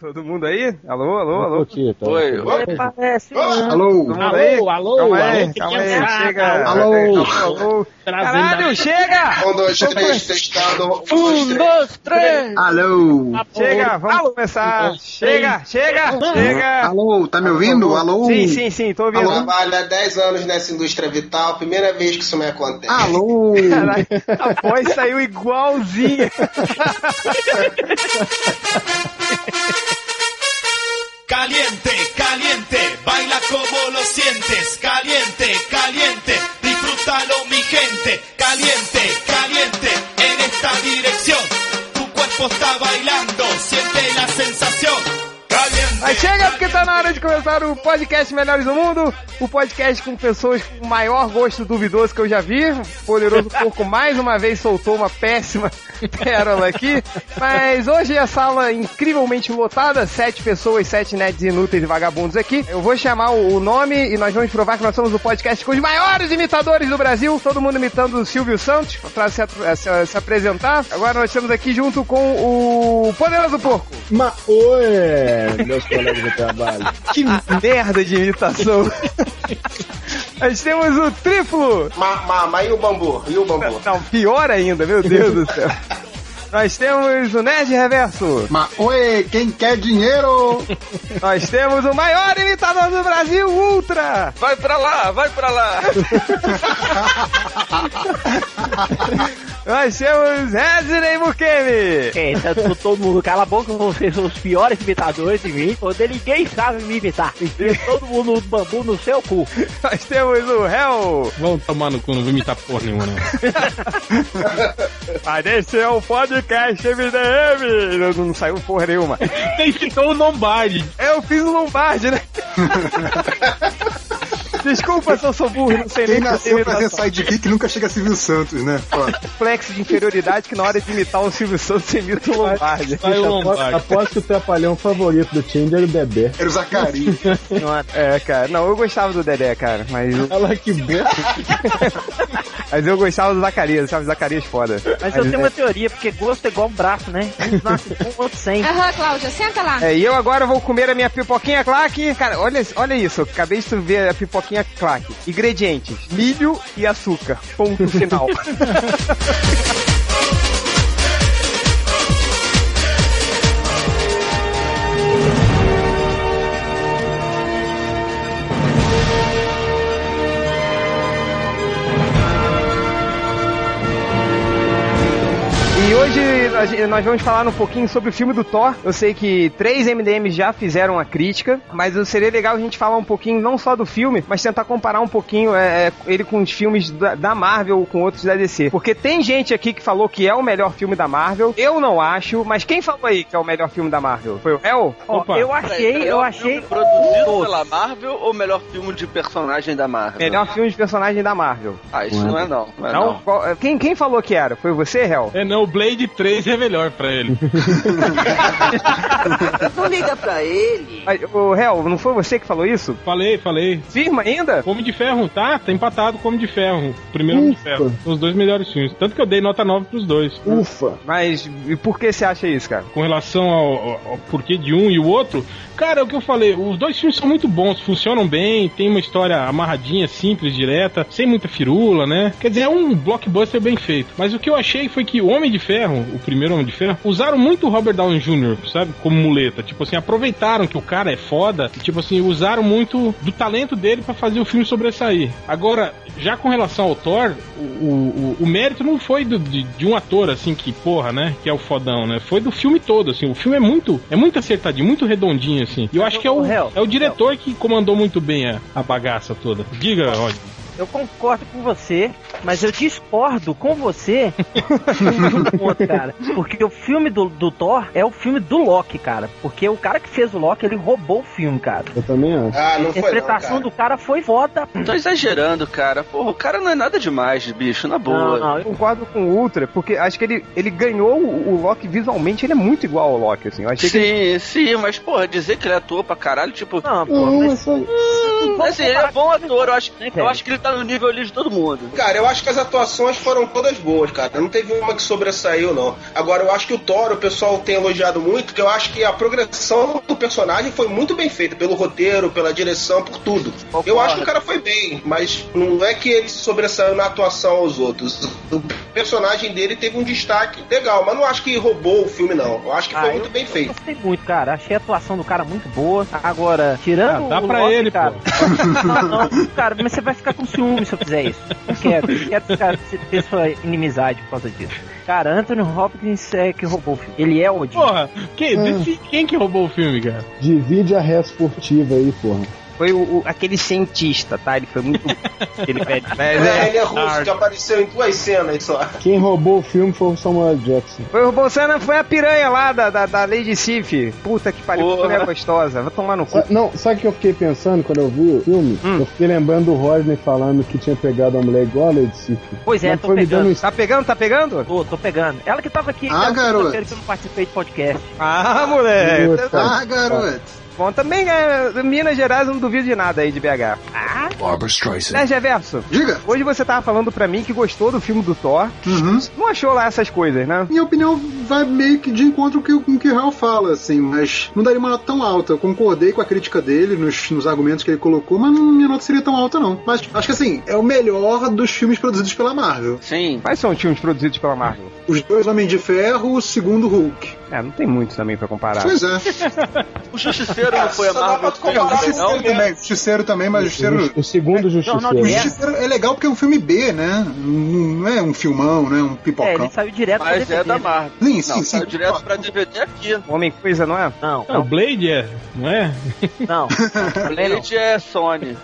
Todo mundo aí? Alô, alô, alô. Aqui, tá. Oi, oi. Parece. Alô? Todo mundo aí? Alô, alô, Calma aí, alô, calma aí, criançada, chega. alô. Alô, alô. Caralho, chega! Um, dois, três, testando. Um, dois, três. Alô? Chega, vamos começar. Chega, chega, chega. Alô, tá me ouvindo? Alô? Sim, sim, sim, tô ouvindo. Trabalho há 10 anos nessa indústria vital, primeira vez que isso me acontece. Alô? Caralho, a voz saiu igualzinha. Caliente, caliente, baila como lo sientes. Caliente, caliente, disfrútalo mi gente. Caliente, caliente, en esta dirección. Tu cuerpo está bailando, siente la sensación. Caliente. Mas chega porque tá na hora de começar o podcast Melhores do Mundo, o podcast com pessoas com o maior gosto duvidoso que eu já vi. O Poderoso Porco mais uma vez soltou uma péssima pérola aqui. Mas hoje a sala incrivelmente lotada, sete pessoas, sete nerds inúteis e vagabundos aqui. Eu vou chamar o nome e nós vamos provar que nós somos o podcast com os maiores imitadores do Brasil. Todo mundo imitando o Silvio Santos pra se, atra- se- se apresentar. Agora nós estamos aqui junto com o Poderoso Porco. Ma oi, meus colegas de trabalho. Que merda de imitação. Nós temos o triplo. Ma, ma, ma, e o bambu? E o bambu? Não, pior ainda, meu Deus do céu. Nós temos o Nerd Reverso. Ma oi, quem quer dinheiro? Nós temos o maior imitador do Brasil, Ultra. Vai pra lá, vai pra lá. Nós temos Resident Bukemi. É, tá todo- todo mundo cala a boca, vocês são os piores imitadores de mim, onde ninguém sabe me imitar. Enfia todo mundo no bambu no seu cu. Nós temos o Hell. Vamos tomar no cu, não vou imitar porra nenhuma, não. Mas esse é o podcast MDM. Não, não saiu porra nenhuma. Tem ficou o Lombardi. Eu fiz o Lombardi, né? Desculpa se eu sou burro, não sei nem Quem fazer nasceu pra ser sidekick nunca chega a Silvio Santos, né? Complexo de inferioridade que na hora de imitar o Silvio Santos você imita o Lombardi. Sai o Lombardi. Aposto que o trapalhão favorito do Tinder é o Dedé. Era o Zacarias. É, cara. Não, eu gostava do Dedé, cara. Mas, Olha lá que bom. Mas eu gostava do Zacarias. Sabe, Zacarias foda. Mas eu tenho uma teoria, porque gosto é igual um braço, né? Um nasce com, outro sem. Aham, Cláudia, senta lá. É, e eu agora vou comer a minha pipoquinha claque. Cara, olha, olha isso. Eu acabei de ver a pipoquinha claque. Ingredientes: milho e açúcar. Ponto final. hoje nós vamos falar um pouquinho sobre o filme do Thor. Eu sei que três MDMs já fizeram a crítica, mas seria legal a gente falar um pouquinho não só do filme, mas tentar comparar um pouquinho é, é, ele com os filmes da, da Marvel ou com outros da DC. Porque tem gente aqui que falou que é o melhor filme da Marvel. Eu não acho, mas quem falou aí que é o melhor filme da Marvel? Foi o El? Opa. eu achei, eu achei. Produzido todos. pela Marvel ou melhor filme de personagem da Marvel? Melhor filme de personagem da Marvel. Ah, isso não é não. Não é Não? não. Qual- quem, quem falou que era? Foi você, El? É, não, o Blade 3 é melhor pra ele. Não liga pra ele. O El, não foi você que falou isso? Falei, falei. Firma ainda? Homem de Ferro, tá? Tá empatado com Homem de Ferro. Primeiro Homem de Ufa. Ferro. Os dois melhores filmes. Tanto que eu dei nota 9 pros dois. Ufa. Mas e por que você acha isso, cara? Com relação ao, ao- ao porquê de um e o outro, cara, é o que eu falei, os dois filmes são muito bons, funcionam bem, tem uma história amarradinha, simples, direta, sem muita firula, né? Quer dizer, é um blockbuster bem feito. Mas o que eu achei foi que o Homem de Ferro, o primeiro Homem de Ferro, usaram muito o Robert Downey Jr., sabe? Como muleta. Tipo assim, aproveitaram que o cara é foda e, tipo assim, usaram muito do talento dele pra fazer o filme sobressair. Agora, já com relação ao Thor, o, o, o mérito não foi do- de, de um ator, assim, que, porra, né? Que é o fodão, né? Foi do filme todo, assim. O filme é muito, é muito acertadinho, muito redondinho, assim. E eu acho que é o, é o diretor que comandou muito bem a, a bagaça toda. Diga, Rod. Eu concordo com você, mas eu discordo com você um ponto, cara. Porque o filme do, do Thor é o filme do Loki, cara. Porque o cara que fez o Loki, ele roubou o filme, cara. Eu também acho. Ah, não A foi não, interpretação cara. do cara foi foda. Tô exagerando, cara. Porra, o cara não é nada demais, bicho, na Não, boa. não, Eu concordo com o Ultra, porque acho que ele, ele ganhou o, o Loki visualmente, ele é muito igual ao Loki, assim. Eu achei que ele- Sim, sim, mas porra, dizer que ele atuou pra caralho, tipo, não, Não, mas. Sim, assim, ele é bom ator. Eu acho, Né, eu velho? acho que ele tá no nível ali de todo mundo. Cara, eu acho que as atuações foram todas boas, cara. Não teve uma que sobressaiu, não. Agora, eu acho que o Thor, o pessoal tem elogiado muito, que eu acho que a progressão do personagem foi muito bem feita, pelo roteiro, pela direção, por tudo. Eu acho que o cara foi bem, mas não é que ele sobressaiu na atuação aos outros. O personagem dele teve um destaque legal, mas não acho que roubou o filme, não. Eu acho que foi Ah, muito eu- bem Eu feito. gostei muito, cara. Achei a atuação do cara muito boa. Agora, tirando Ah, dá o pra Loki, ele, cara. pô. Não, não, cara, mas você vai ficar com ciúme se eu fizer isso. Não quero. Não quero ficar, ter sua inimizade por causa disso. Cara, Anthony Hopkins é que roubou o filme. Ele é o Odin. Porra, que, decide quem que roubou o filme, cara? Divide a res esportiva aí, porra. Foi o, o- aquele cientista, tá? Ele foi muito. ele pede. Mas É, ele é é. russo, que apareceu em duas cenas só. Quem roubou o filme foi o Samuel Jackson. Foi o Bolsonaro, foi a piranha lá da, da, da Lady Sif. Puta que pariu, que mulher gostosa. Vai tomar no cu. Sa- Não, sabe o que eu fiquei pensando quando eu vi o filme? Hum. Eu fiquei lembrando do Rodney falando que tinha pegado uma mulher igual a Lady Sif. Pois é, Mas tô pegando. dando Tá pegando, tá pegando? Tô, tô pegando. Ela que tava aqui, Ah, garoto. que eu não participei de podcast. Ah, moleque. Ah, garoto. Bom, também é, Minas Gerais eu não duvido de nada aí de BH. Ah, Barbara Streisand. né, Reverso? Diga. Hoje você tava falando pra mim que gostou do filme do Thor. Uhum. Não achou lá essas coisas, né? Minha opinião vai meio que de encontro com o que, com o que o Real fala, assim, mas não daria uma nota tão alta. Eu concordei com a crítica dele nos, nos argumentos que ele colocou, mas não- minha nota seria tão alta, não. Mas acho que assim, é o melhor dos filmes produzidos pela Marvel. Sim. Quais são os filmes produzidos pela Marvel? Os dois Homem de Ferro, o segundo Hulk. É, não tem muitos também pra comparar. Pois é. O Justiceiro não foi a Marvel que fez, não? Justiceiro também, o Justiceiro também, mas o Justiceiro. O segundo Justiceiro. não, O É. Justiceiro é legal porque é um filme B, né? Não é um filmão, né? Um É, pipocão. ele saiu direto pra Mas é DVD. da Marvel. Sim, sim, Não, sim. saiu direto pra DVD aqui. Homem Coisa, não é? Não, Não, o Blade é, não é? não. Blade é Sony.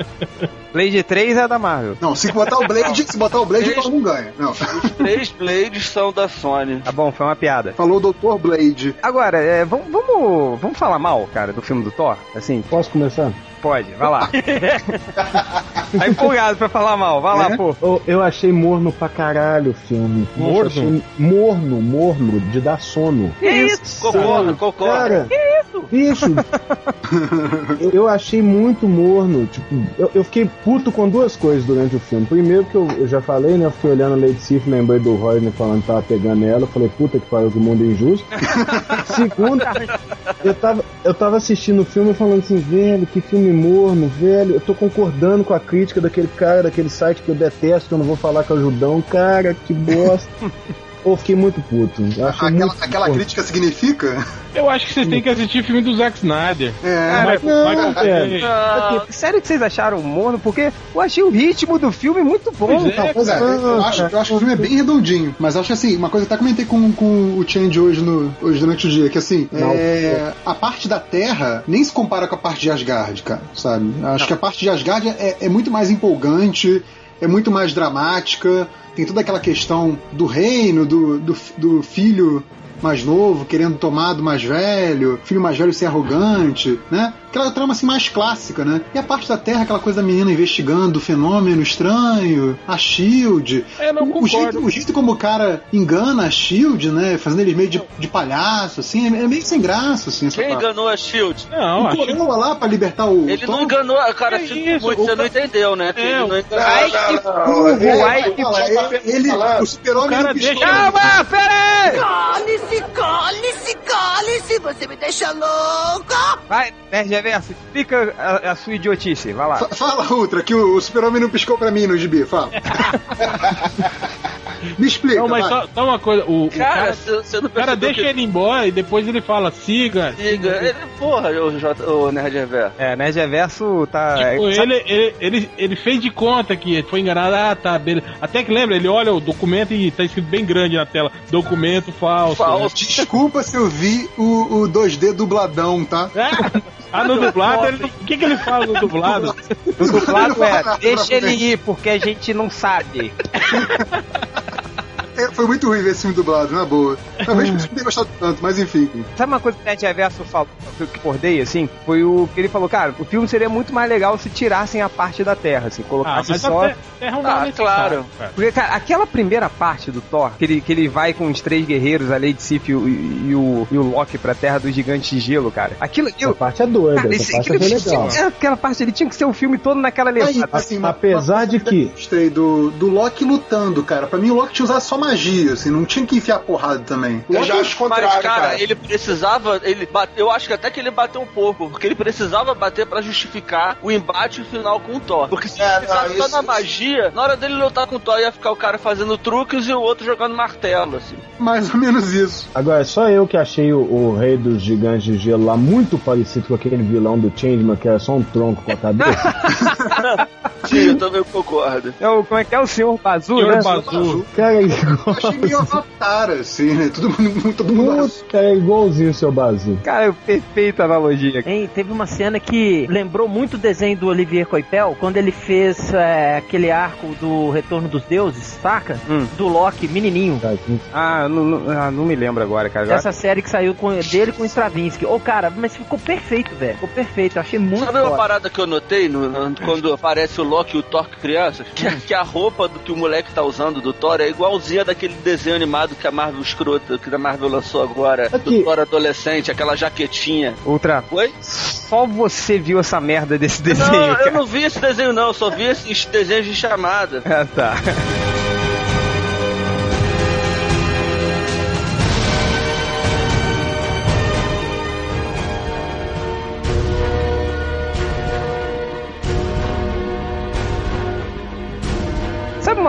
Blade 3 é da Marvel. Não, se botar o Blade, se botar o Blade, o não ganha. Não. Os três Blades são da Sony. Tá bom, foi uma piada. Falou o Dr. Blade. Agora, é, vamos, vamos, vamos falar mal, cara, do filme do Thor? Assim, Posso começar? Pode, vai lá. tá empolgado pra falar mal, vai lá, É? pô. Eu, eu achei morno pra caralho o filme. Morno? achei morno, morno, de dar sono. Que isso? Concordo, concordo. Cara, bicho, eu, eu achei muito morno. Tipo, eu, eu fiquei puto com duas coisas durante o filme. Primeiro, que eu, eu já falei, né? Eu fiquei olhando a Lady Sif, lembrei do Rodney falando que tava pegando ela. Eu falei, puta que pariu, que o mundo é injusto. Segundo, eu tava, eu tava assistindo o filme e falando assim, velho, que filme morno, velho. Eu tô concordando com a crítica daquele cara, daquele site que eu detesto, que eu não vou falar com o Judão. Cara, que bosta. Pô, fiquei muito puto. Aquela, muito aquela porra. crítica significa? Eu acho que vocês têm que assistir o filme do Zack Snyder. É. Michael, não, Michael. Ah, Sério que vocês acharam morno? Porque eu achei o ritmo do filme muito bom. Pois é. Não, pois é, eu acho, eu acho que o filme é bem redondinho, mas acho assim, uma coisa que eu até comentei com, com o Change hoje, no, hoje durante o dia, que assim, Não. é, a parte da Terra nem se compara com a parte de Asgard, cara, sabe? Acho que a parte de Asgard é, é muito mais empolgante, é muito mais dramática, tem toda aquela questão do reino, do, do, do filho mais novo querendo tomar do mais velho, filho mais velho ser arrogante, né? Aquela trama assim mais clássica, né? E a parte da Terra, aquela coisa da menina investigando o fenômeno estranho, a Shield. Eu não o, o concordo. jeito, o jeito como o cara engana a Shield, né? Fazendo eles meio de, de palhaço, assim, é meio sem graça, assim. Essa quem parte. enganou a Shield? Não, O acho Coroa lá pra libertar o. Ele Tom? não enganou, cara, sinto isso, muito, o você não cara- entendeu, né? É, ele não o- enganou. Ai, que burro, É, ai, que fala, ele, ele- o super-homem O não Calma, pera aí! Cale-se, cale-se, cale-se, você me deixa louca! Vai, Nerd Reverso, explica a, a sua idiotice, vai lá. Fa- Fala, Ultra, que o, o super-homem não piscou pra mim no gibi, fala. Me explica, Não, mas vai. só, só uma coisa, o, o Cara, cara, você você não o cara deixa que ele embora e depois ele fala, siga. Siga. Ele, porra, o, J, o Nerd Reverso. É, Nerd Reverso tá. Tipo, é, ele, ele, ele, ele fez de conta que foi enganado, ah, tá, beleza. Até que lembra, ele olha o documento e tá escrito bem grande na tela, documento falso. Falso. Desculpa se eu vi o, o 2D dubladão, tá? né? Ah, no dublado, ele, o que que ele fala no dublado? O dublado é, deixa ele ir, porque a gente não sabe. É, foi muito ruim ver esse filme dublado, na boa. Talvez não tenha gostado tanto, mas enfim. Sabe uma coisa que o Net Reverso falou, que eu acordei, assim? Foi o que ele falou, cara, o filme seria muito mais legal se tirassem a parte da Terra, assim, Ah, colocasse mas só... a Terra- não Ah, é necessário, claro. cara. Porque, cara, aquela primeira parte do Thor, que ele, que ele vai com os três guerreiros, a Lady Sif e, o- e o, e o Loki pra Terra dos Gigantes de Gelo, cara. Aquilo... Parte é doida, cara, esse, parte aquilo, foi legal. é, aquela parte ali tinha que ser o filme todo naquela levada. assim, uma- apesar uma de que- eu Gostei do, do Loki lutando, cara. Pra mim, o Loki tinha usado só magia, assim, não tinha que enfiar porrada também. Eu já acho o Mas, contrário, cara, cara. ele precisava. Ele bate, eu acho que até que ele bateu um pouco, porque ele precisava bater pra justificar o embate final com o Thor. Porque se É, ele ficasse só isso- na magia, na hora dele lutar com o Thor ia ficar o cara fazendo truques e o outro jogando martelo, assim. Mais ou menos isso. Agora, só eu que achei o, o rei dos gigantes de gelo lá muito parecido com aquele vilão do Changeman, que era só um tronco com a cabeça. Sim, eu também concordo. É o, como é que é o Senhor Bazu, Senhor né? Bazu. cara, Eu achei meio avatar, assim, né? Todo mundo, todo mundo Putz, cara, é igualzinho o seu Bazu. Cara, perfeita analogia. Hein, teve uma cena que lembrou muito o desenho do Olivier Coipel, quando ele fez é, aquele arco do Retorno dos Deuses, saca? Hum. Do Loki, menininho. Ah, não, não, ah, não me lembro agora, cara. Agora- Essa série que saiu com, dele com o Stravinsky. Ô, cara, mas ficou perfeito, velho. Ficou perfeito. Eu achei muito Sabe uma parada que eu notei no- no- quando aparece o Loki e o Thor crianças? Que, a- que a roupa do que o moleque tá usando do Thor é igualzinha daquele desenho animado que a Marvel escrota, que a Marvel lançou agora, Aqui. do Thor adolescente, aquela jaquetinha. Outra. Oi? Só você viu essa merda desse desenho, não, eu cara. não vi esse desenho não, eu só vi esses desenhos de chamada. Ah, tá.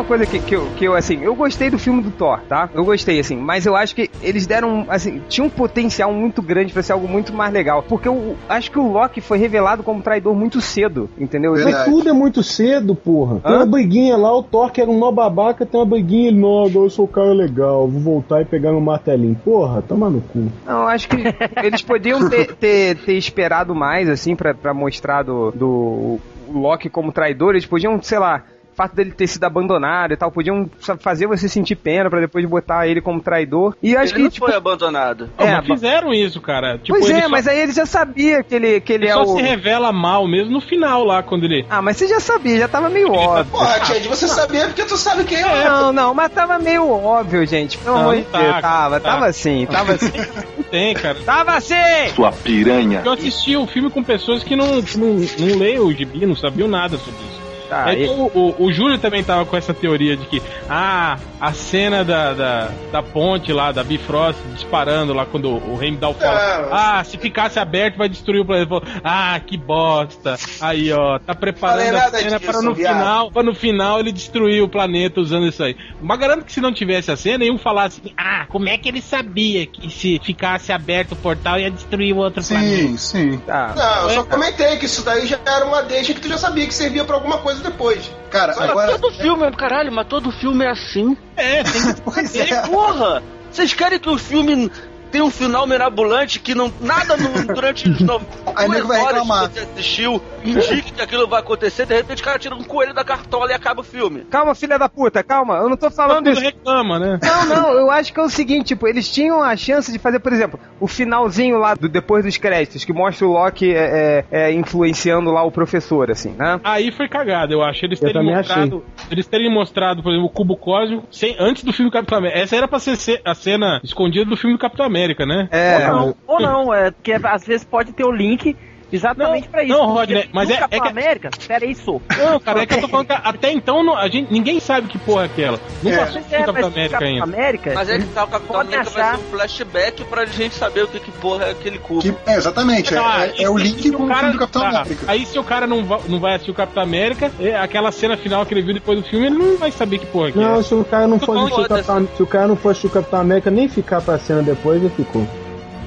Uma coisa que, que, eu, que eu, assim, eu gostei do filme do Thor, tá? Eu gostei, assim, mas eu acho que eles deram, assim, tinha um potencial muito grande pra ser algo muito mais legal. Porque eu acho que o Loki foi revelado como traidor muito cedo, entendeu? Verdade. Mas tudo é muito cedo, porra. Tem uma briguinha lá, o Thor que era um nó babaca, tem uma briguinha, ele, não, agora eu sou o cara legal, vou voltar e pegar meu martelinho. Porra, toma no cu. Não, eu acho que eles podiam ter, ter, ter esperado mais, assim, pra, pra mostrar do, do o Loki como traidor. Eles podiam, sei lá, o fato dele ter sido abandonado e tal, podiam sabe, fazer você sentir pena pra depois botar ele como traidor. E eu acho Ele que, não tipo. foi abandonado. Não, É, mas fizeram isso, cara. Tipo, pois é, só, mas aí ele já sabia que ele, que ele ele é só o. se revela mal mesmo no final lá, quando ele... Ah, mas você já sabia, já tava meio óbvio. Porra, Chad, você sabia porque tu sabe quem é. Não, não, mas tava meio óbvio, gente. Pelo Não, amor não de tá, Deus. tá. Tava, tava assim, tava assim. Não tem, cara. tava assim! Sua piranha. Eu assisti o filme com pessoas que não, não, não leem o gibi, não sabiam nada sobre isso. Tá, e- Então, o, o Júlio também tava com essa teoria de que, ah, a cena da, da, da ponte lá, da Bifrost disparando lá quando o Heimdall fala, É. ah, se ficasse aberto vai destruir o planeta. Ah, que bosta. Aí, ó, tá preparando a cena disso, para no viado. final, para no final ele destruir o planeta usando isso aí. Mas garanto que se não tivesse a cena, iam falar assim, ah, como é que ele sabia que se ficasse aberto o portal ia destruir o outro planeta? Sim, sim. tá. Não, eu só comentei que isso daí já era uma deixa que tu já sabia que servia pra alguma coisa depois. Cara, Só agora. Todo filme, caralho, mas todo filme é assim. É, tem que Pois É, é. porra! Vocês querem que o filme tenha um final mirabolante que não nada no- durante os no, Aí duas vai horas reclamar. que você assistiu indique que aquilo vai acontecer, de repente o cara tira um coelho da cartola e acaba o filme. Calma, filha da puta, calma. Eu não tô falando isso. reclama, né? Não, não, eu acho que é o seguinte, tipo, eles tinham a chance de fazer, por exemplo, o finalzinho lá do depois dos créditos, que mostra o Loki é, é, é, influenciando lá o professor, assim, né? Aí foi cagada, eu acho. Eles Eu terem mostrado. Eles terem mostrado, por exemplo, o cubo cósmico sem, antes do filme do Capitão América. Essa era pra ser a cena escondida do filme do Capitão América, né? É, Ou não, ou não, é porque às vezes pode ter o link exatamente Não, pra isso. não, Rodney, mas é- é que- América, pera aí, sou. Não, cara, é que eu tô falando que até então não- a gente, ninguém sabe que porra é aquela. Não É. passou é, Capitão América Capitão ainda. América, Mas é que tá, o Capitão América vai achar. ser um flashback pra gente saber o que, que porra é aquele cubo. Que- é, exatamente. É, Ah, é- é o link com o cara- filme do Capitão tá, América. Aí se o cara não, va- não vai assistir o Capitão América, é, aquela cena final que ele viu depois do filme, ele não vai saber que porra que Não, é. se o cara não for assistir o Capitão, se o cara não for assistir o Capitão América, nem ficar pra cena depois, ele ficou.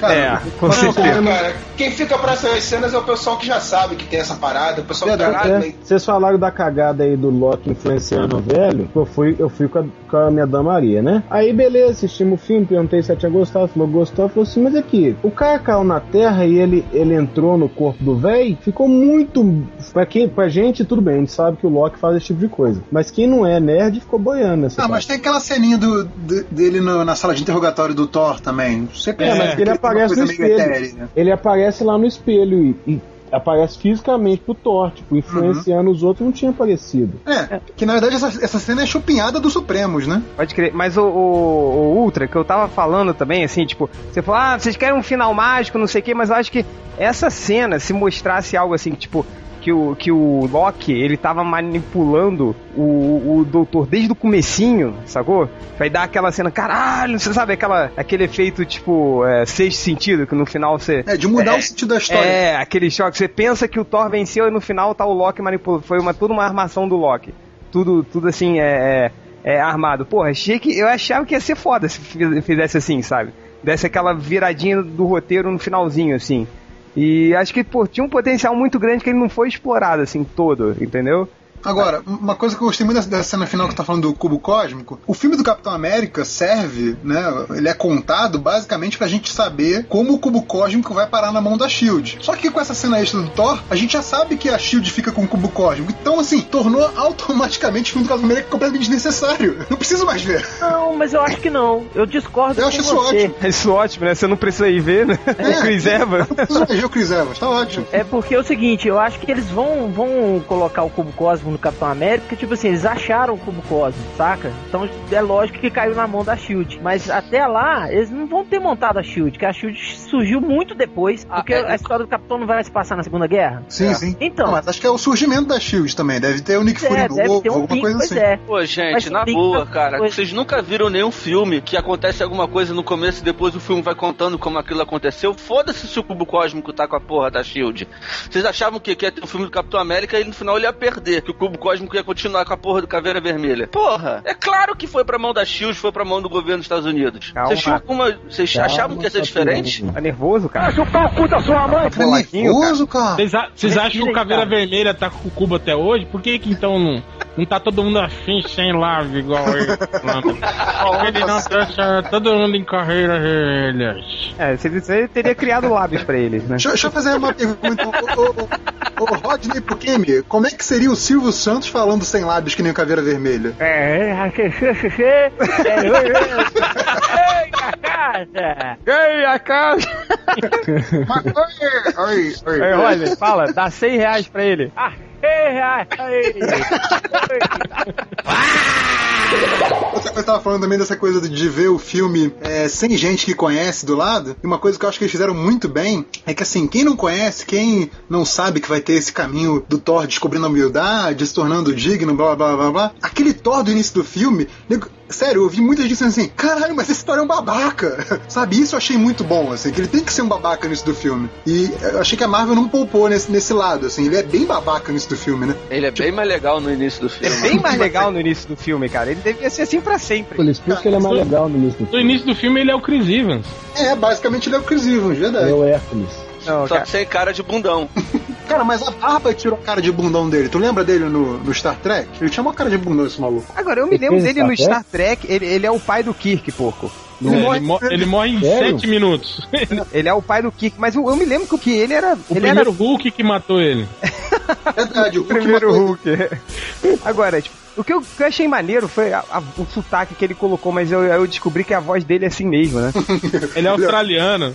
Cara, É, com Não, certeza. cara, quem fica pra essas cenas é o pessoal que já sabe que tem essa parada, o pessoal que caralho, É, vocês falaram da cagada aí do Loki influenciando o velho. Eu fui, eu fui com, a, com a minha dama Maria, né? Aí, beleza, assistimos o filme, perguntei se ela tinha gostado. Falou, gostou. Falou assim, mas aqui, o cara caiu na terra e ele, ele entrou no corpo do velho. Ficou muito. Pra, quem, pra gente, tudo bem, a gente sabe que o Loki faz esse tipo de coisa. Mas quem não é nerd ficou boiando nessa Ah, mas tem aquela ceninha do, de- dele no- na sala de interrogatório do Thor também. Você É, pensa mas que ele tem uma aparece no espelho. etérea. Ele aparece lá no espelho e, e aparece fisicamente pro Thor, tipo, influenciando os outros, não tinha aparecido. É, que na verdade essa, essa cena é chupinhada dos Supremos, né? Pode crer. Mas o, o- o Ultra, que eu tava falando também, assim, tipo, você falou, ah, vocês querem um final mágico, não sei o quê, mas eu acho que essa cena, se mostrasse algo assim, tipo, que o, que o Loki, ele tava manipulando o, o doutor desde o comecinho, sacou? Vai dar aquela cena, caralho, você sabe, aquela, aquele efeito, tipo, é, sexto sentido, que no final você... É, de mudar o sentido da história. É, aquele choque. Você pensa que o Thor venceu e no final tá o Loki manipulando. Foi uma, tudo uma armação do Loki. Tudo, tudo assim, é, é, é armado. Porra, achei que, eu achava que ia ser foda se fiz- fizesse assim, sabe? Desse aquela viradinha do roteiro no finalzinho, assim. E acho que, pô, tinha um potencial muito grande que ele não foi explorado, assim, todo, entendeu? Agora, uma coisa que eu gostei muito dessa, dessa cena final que tá falando do cubo cósmico, o filme do Capitão América serve, né? Ele é contado basicamente pra gente saber como o cubo cósmico vai parar na mão da Shield. Só que com essa cena extra do Thor, a gente já sabe que a Shield fica com o cubo cósmico. Então, assim, tornou automaticamente o filme do Capitão América completamente desnecessário. Não preciso mais ver. Não, mas eu acho que não. Eu discordo Eu com acho isso você. ótimo. É isso ótimo, né? Você não precisa ir ver, né? É. O Chris Evans. Não preciso mais ver o Chris Evans, tá ótimo. É porque é o seguinte, eu acho que eles vão, vão colocar o cubo cósmico no Capitão América, porque, tipo assim, eles acharam o cubo cósmico, saca? Então é lógico que caiu na mão da Shield. Mas até lá, eles não vão ter montado a Shield, que a Shield surgiu muito depois, Ah, porque é- a história do Capitão não vai se passar na Segunda Guerra. Sim, É. sim. Então. Não, mas acho que é o surgimento da Shield também. Deve ter o Nick Fury É, deve novo, ter um alguma coisa pois assim. é. Pô, Mas gente, na tem boa, que- cara, coisa. vocês nunca viram nenhum filme que acontece alguma coisa no começo e depois o filme vai contando como aquilo aconteceu? Foda-se se o cubo cósmico tá com a porra da Shield. Vocês achavam que que ia ter um filme do Capitão América e no final ele ia perder, que o cubo cósmico ia continuar com a porra do Caveira Vermelha. Porra, é claro que foi pra mão da Shield, foi pra mão do governo dos Estados Unidos. Vocês tinham alguma. Vocês achavam que ia ser diferente? Tá nervoso, cara? Tá nervoso, cara. Vocês, acham que o Caveira. Vermelha tá com o cubo até hoje? Por que que então não, não tá todo mundo afim sem lave igual ele? falando? ele não deixa todo mundo em carreiras vermelhas. É, você, teria criado lábios pra eles, né? Deixa, deixa eu fazer uma pergunta. Ô, Rodney Pukemi, como é que seria o Silvio Santos falando sem lábios que nem o Caveira Vermelha? É, é, é, Ei, a casa! Ei, a casa! Oi, oi, Ei, olha, fala, dá 100 reais pra ele. Ah. Coisa que eu tava falando também dessa coisa de ver o filme é, sem gente que conhece do lado. E uma coisa que eu acho que eles fizeram muito bem é que assim, quem não conhece, quem não sabe que vai ter esse caminho do Thor descobrindo a humildade, se tornando digno, blá blá blá blá. Aquele Thor do início do filme, sério, eu ouvi muita gente dizendo assim, caralho, mas esse Thor é um babaca. Sabe, isso eu achei muito bom, assim, que ele tem que ser um babaca no início do filme. E eu achei que a Marvel não poupou nesse, nesse lado, assim, ele é bem babaca no início do filme, né? Ele é bem mais legal no início do É filme. bem mais legal no início do filme, cara. Ele devia ser assim pra sempre. Por isso que ele é mais legal no início do No filme. início do filme ele é o Chris Evans. É, basicamente ele é o Chris Evans, verdade. É o Hércules. Não, Só cara. que sem cara de bundão. Cara, mas a barba tirou a cara de bundão dele. Tu lembra dele no, no Star Trek? Ele tinha uma cara de bundão, esse maluco. Agora, eu me Ele lembro dele no Star Star Trek, ele, ele é o pai do Kirk, porco. É, ele, mo- ele morre em Sério? 7 minutos. Ele é o pai do Kirk, mas eu, eu me lembro que o que ele era. O ele primeiro era Hulk que matou ele. Verdade, o o Hulk primeiro matou- Hulk. Agora, tipo, o que eu, o que eu achei maneiro foi a- a- o sotaque que ele colocou, mas eu, eu descobri que a voz dele é assim mesmo, né? Ele é australiano.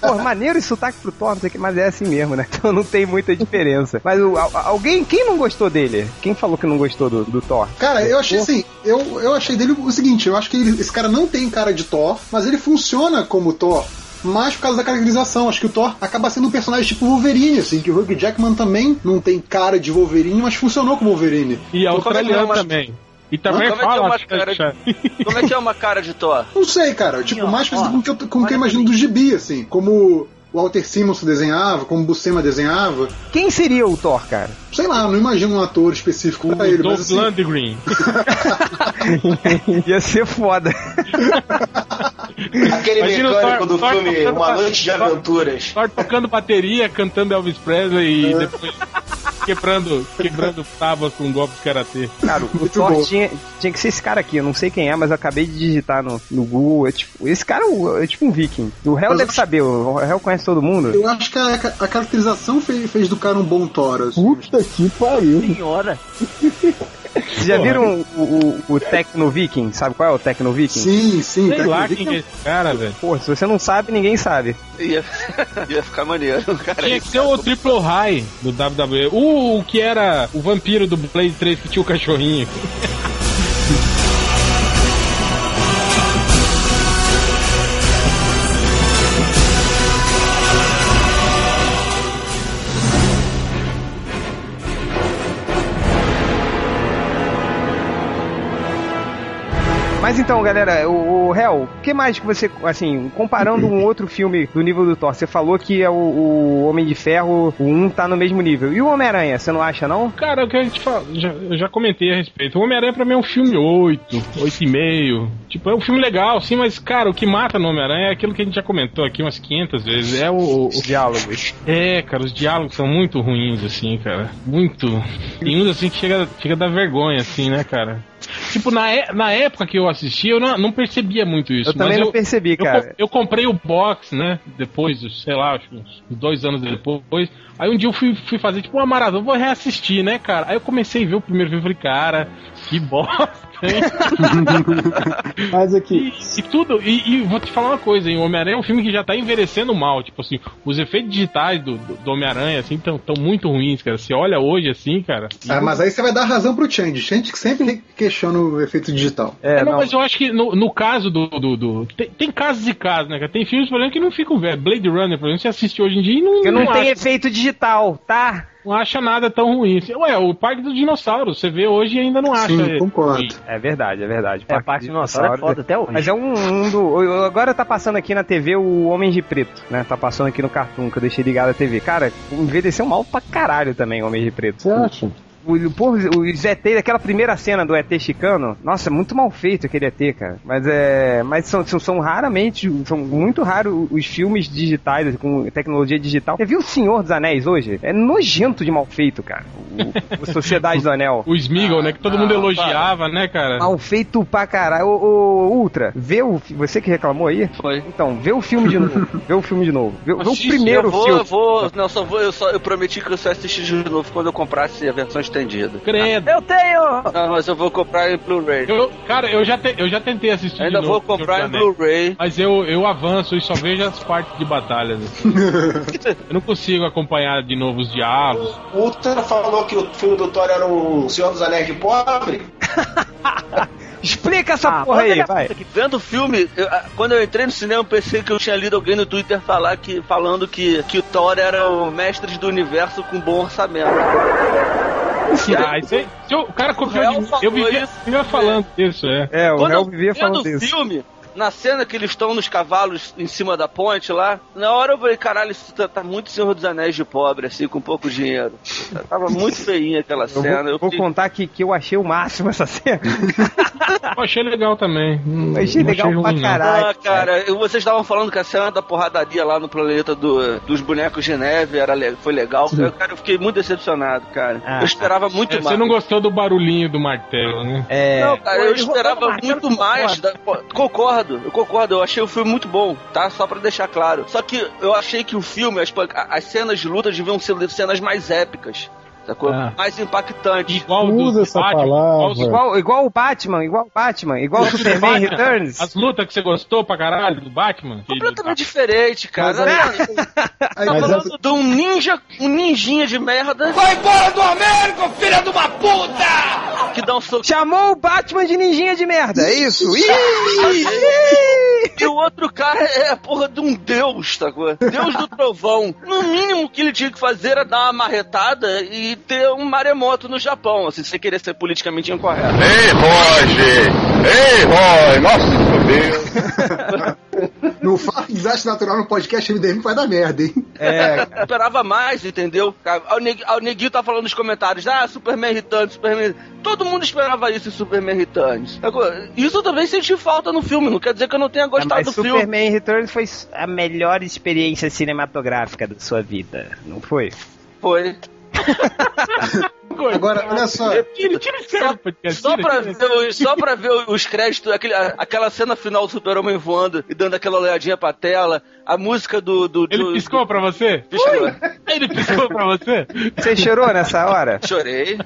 Pô, maneiro esse sotaque pro Thor, não sei o que, mas é assim mesmo, né? Então não tem muita diferença. Mas o, a- alguém, quem não gostou dele? Quem falou que não gostou do, do Thor? Cara, eu achei assim, eu, eu achei dele o seguinte, eu acho que ele- esse cara não tem cara de Thor, mas ele funciona como Thor. Mas por causa da caracterização, acho que o Thor acaba sendo um personagem tipo Wolverine, assim, que o Hugh Jackman também não tem cara de Wolverine, mas funcionou como Wolverine. E é que é australiano uma- também. E também Como é que é fala. uma cara de- Como é que é uma cara de Thor? Não sei, cara, tipo, mais parecido com o que eu, com o que eu imagino do gibi, assim, como o Walter Simonson desenhava, como o Buscema desenhava. Quem seria o Thor, cara? Sei lá, não imagino um ator específico O pra ele, Dolph mas assim, Lundgren. Ia ser foda. Aquele Imagina o mecânico Thor- do Thor filme Uma Noite de Aventuras. Thor tocando bateria, cantando Elvis Presley e depois quebrando, quebrando tábuas com um golpe de karatê. Cara, o Muito Thor tinha, tinha que ser esse cara aqui, eu não sei quem é, mas eu acabei de digitar no, no Google. É tipo, esse cara é, é tipo um viking. O réu deve saber, o réu conhece todo mundo. Eu acho que a, a caracterização fez, fez do cara um bom Thor. assim. Puta que pariu. Senhora. Vocês já viram o, o, o Tecno Viking? Sabe qual é o Tecno Viking? Sim, sim. Sei lá quem que é esse cara, velho. Pô, se você não sabe, ninguém sabe. Ia, ia ficar maneiro, cara. Tinha que ser o Triple High do WWE. O, o que era o vampiro do Play 3 que tinha o cachorrinho. Mas então, galera, o, o réu, o que mais que você, assim, comparando um outro filme do nível do Thor, você falou que é o, o Homem de Ferro, o 1 tá no mesmo nível. E o Homem-Aranha, você não acha, não? Cara, o que a gente fala, já, eu já comentei a respeito. O Homem-Aranha pra mim é um filme 8, 8,5. Tipo, é um filme legal, sim, mas, cara, o que mata no Homem-Aranha é aquilo que a gente já comentou aqui umas 500 vezes. É o, Os diálogos. É, cara, os diálogos são muito ruins, assim, cara. Muito. Tem uns assim que chega, chega a dar vergonha, assim, né, cara? Tipo, na, é- na época que eu assisti, eu não, não percebia muito isso. Eu também não eu, percebi, eu, cara. co- eu comprei o box, né? Depois, sei lá, acho que uns dois anos depois. Aí um dia eu fui, fui fazer tipo uma maratona, vou reassistir, né, cara? Aí eu comecei a ver o primeiro filme e falei, cara, que bosta, hein? Mas aqui, E, e tudo, e, e vou te falar uma coisa, hein? O Homem-Aranha é um filme que já tá envelhecendo mal. Tipo assim, os efeitos digitais do, do, do Homem-Aranha, assim, tão, tão muito ruins, cara. Você olha hoje, assim, cara. Ah, mas aí você vai dar razão pro Change. Change que sempre questiona o efeito digital. É, É, não, não. mas eu acho que no, no caso do. do, do- tem, tem casos e casos, né, cara? Tem filmes, por exemplo, que não ficam velhos. Blade Runner, por exemplo, você assiste hoje em dia e não, Porque não, tem acha, efeito digital, tá? não acha nada tão ruim. Ué, o Parque dos Dinossauros, você vê hoje e ainda não acha. Sim, concordo. É verdade, é verdade. É, a parte do dinossauro é foda até hoje. Mas é um, um do. eu- Agora tá passando aqui na TV o Homem de Preto, né? Tá passando aqui no Cartoon, que eu deixei ligado a TV. Cara, envelheceu mal pra caralho também o Homem de Preto. você acha? O, porra, os ET, aquela primeira cena do ET chicano, nossa, é muito mal feito aquele ET, cara. Mas é. Mas são, são, são raramente, são muito raros os filmes digitais com tecnologia digital. Você viu o Senhor dos Anéis hoje? É nojento de mal feito, cara. O, o Sociedade do Anel. O Smeagol, né? Que todo mundo elogiava, né, cara? Mal feito pra caralho. Ô, ô, Ultra, vê o. Você que reclamou aí? Foi. Então, vê o filme de novo. vê o filme de novo. Vê, vê o primeiro eu vou, filme. eu vou. Não, só vou. Eu, só, eu prometi que eu só assisti de novo quando eu comprasse a versão estendida. Credo. Eu tenho! Não, mas eu vou comprar em Blu-ray. Eu, cara, eu já, te- eu já tentei assistir Ainda de vou comprar em. Blu-ray. Mas eu, eu avanço e só vejo as partes de batalhas. assim. eu não consigo acompanhar de novo os diálogos. O Ultra falou que o filme do Thor era um Senhor dos Anéis de pobre. Explica essa Ah, porra aí, vai. Vendo o filme, eu- quando eu entrei no cinema, eu pensei que eu tinha lido alguém no Twitter falar que, falando que, que o Thor era o mestre do universo com bom orçamento. Ah, isso aí, se o cara copiou de mim. Eu vivia, isso. vivia falando disso, é. É, o Quando eu vivia falando o disso. filme, na cena que eles estão nos cavalos em cima da ponte lá, na hora eu falei, caralho, isso tá, tá muito Senhor dos Anéis de pobre, assim, com pouco dinheiro. Tava muito feinha aquela Eu cena. vou, Eu vou fiquei- contar que, que eu achei o máximo essa cena. Eu achei legal também. Não- Achei legal pra ruim, não. caralho. Ah, cara, vocês estavam falando que a cena da porradaria lá no planeta do- dos bonecos de neve era, foi legal. Eu, cara, eu fiquei muito decepcionado, cara. Ah, eu esperava muito É, mais. Você não gostou do barulhinho do martelo, né? É. Não, cara, eu esperava muito mais. Da... pô, Concordo, eu concordo. Eu achei o filme muito bom, tá? Só pra deixar claro. Só que eu achei que o filme, as, as cenas de luta deviam ser cenas mais épicas. Sacou? Ah. Mais impactantes. Igual do, Usa do essa Batman, palavra. igual Igual, o Batman, igual o Batman, igual o Superman. Returns. As lutas que você gostou pra caralho do Batman? Completamente diferente, cara. Mas Tá falando de um ninja, um ninjinha de merda Vai embora do Américo, filha de uma puta! Que dá um soco. Chamou o Batman de ninjinha de merda, é isso? Ih! E o outro cara é a porra de um deus, tá? Deus do trovão. No mínimo que ele tinha que fazer era dar uma marretada e ter um maremoto no Japão, assim, sem querer ser politicamente incorreto. Ei, Roger! Ei, Roy! Nossa, meu Deus! Não fala de desastre natural no podcast MDM vai dar merda, hein? É, Eu esperava mais, entendeu? O Neg- o Neguinho tá falando nos comentários, ah, Superman Returns, Superman... Todo mundo esperava isso em Superman Returns. Isso eu também senti falta no filme, não quer dizer que eu não tenha gostado mas do filme. Superman Returns foi a melhor experiência cinematográfica da sua vida, não foi? Foi. Agora, olha só. Tira, tira. Só pra, tira. ver, os- só pra ver os créditos, aquele, aquela cena final do Super-Homem voando e dando aquela olhadinha pra tela, a música do. do, Ele do- piscou pra você? do- Piscou. Ele piscou pra você? Você chorou nessa hora? Chorei.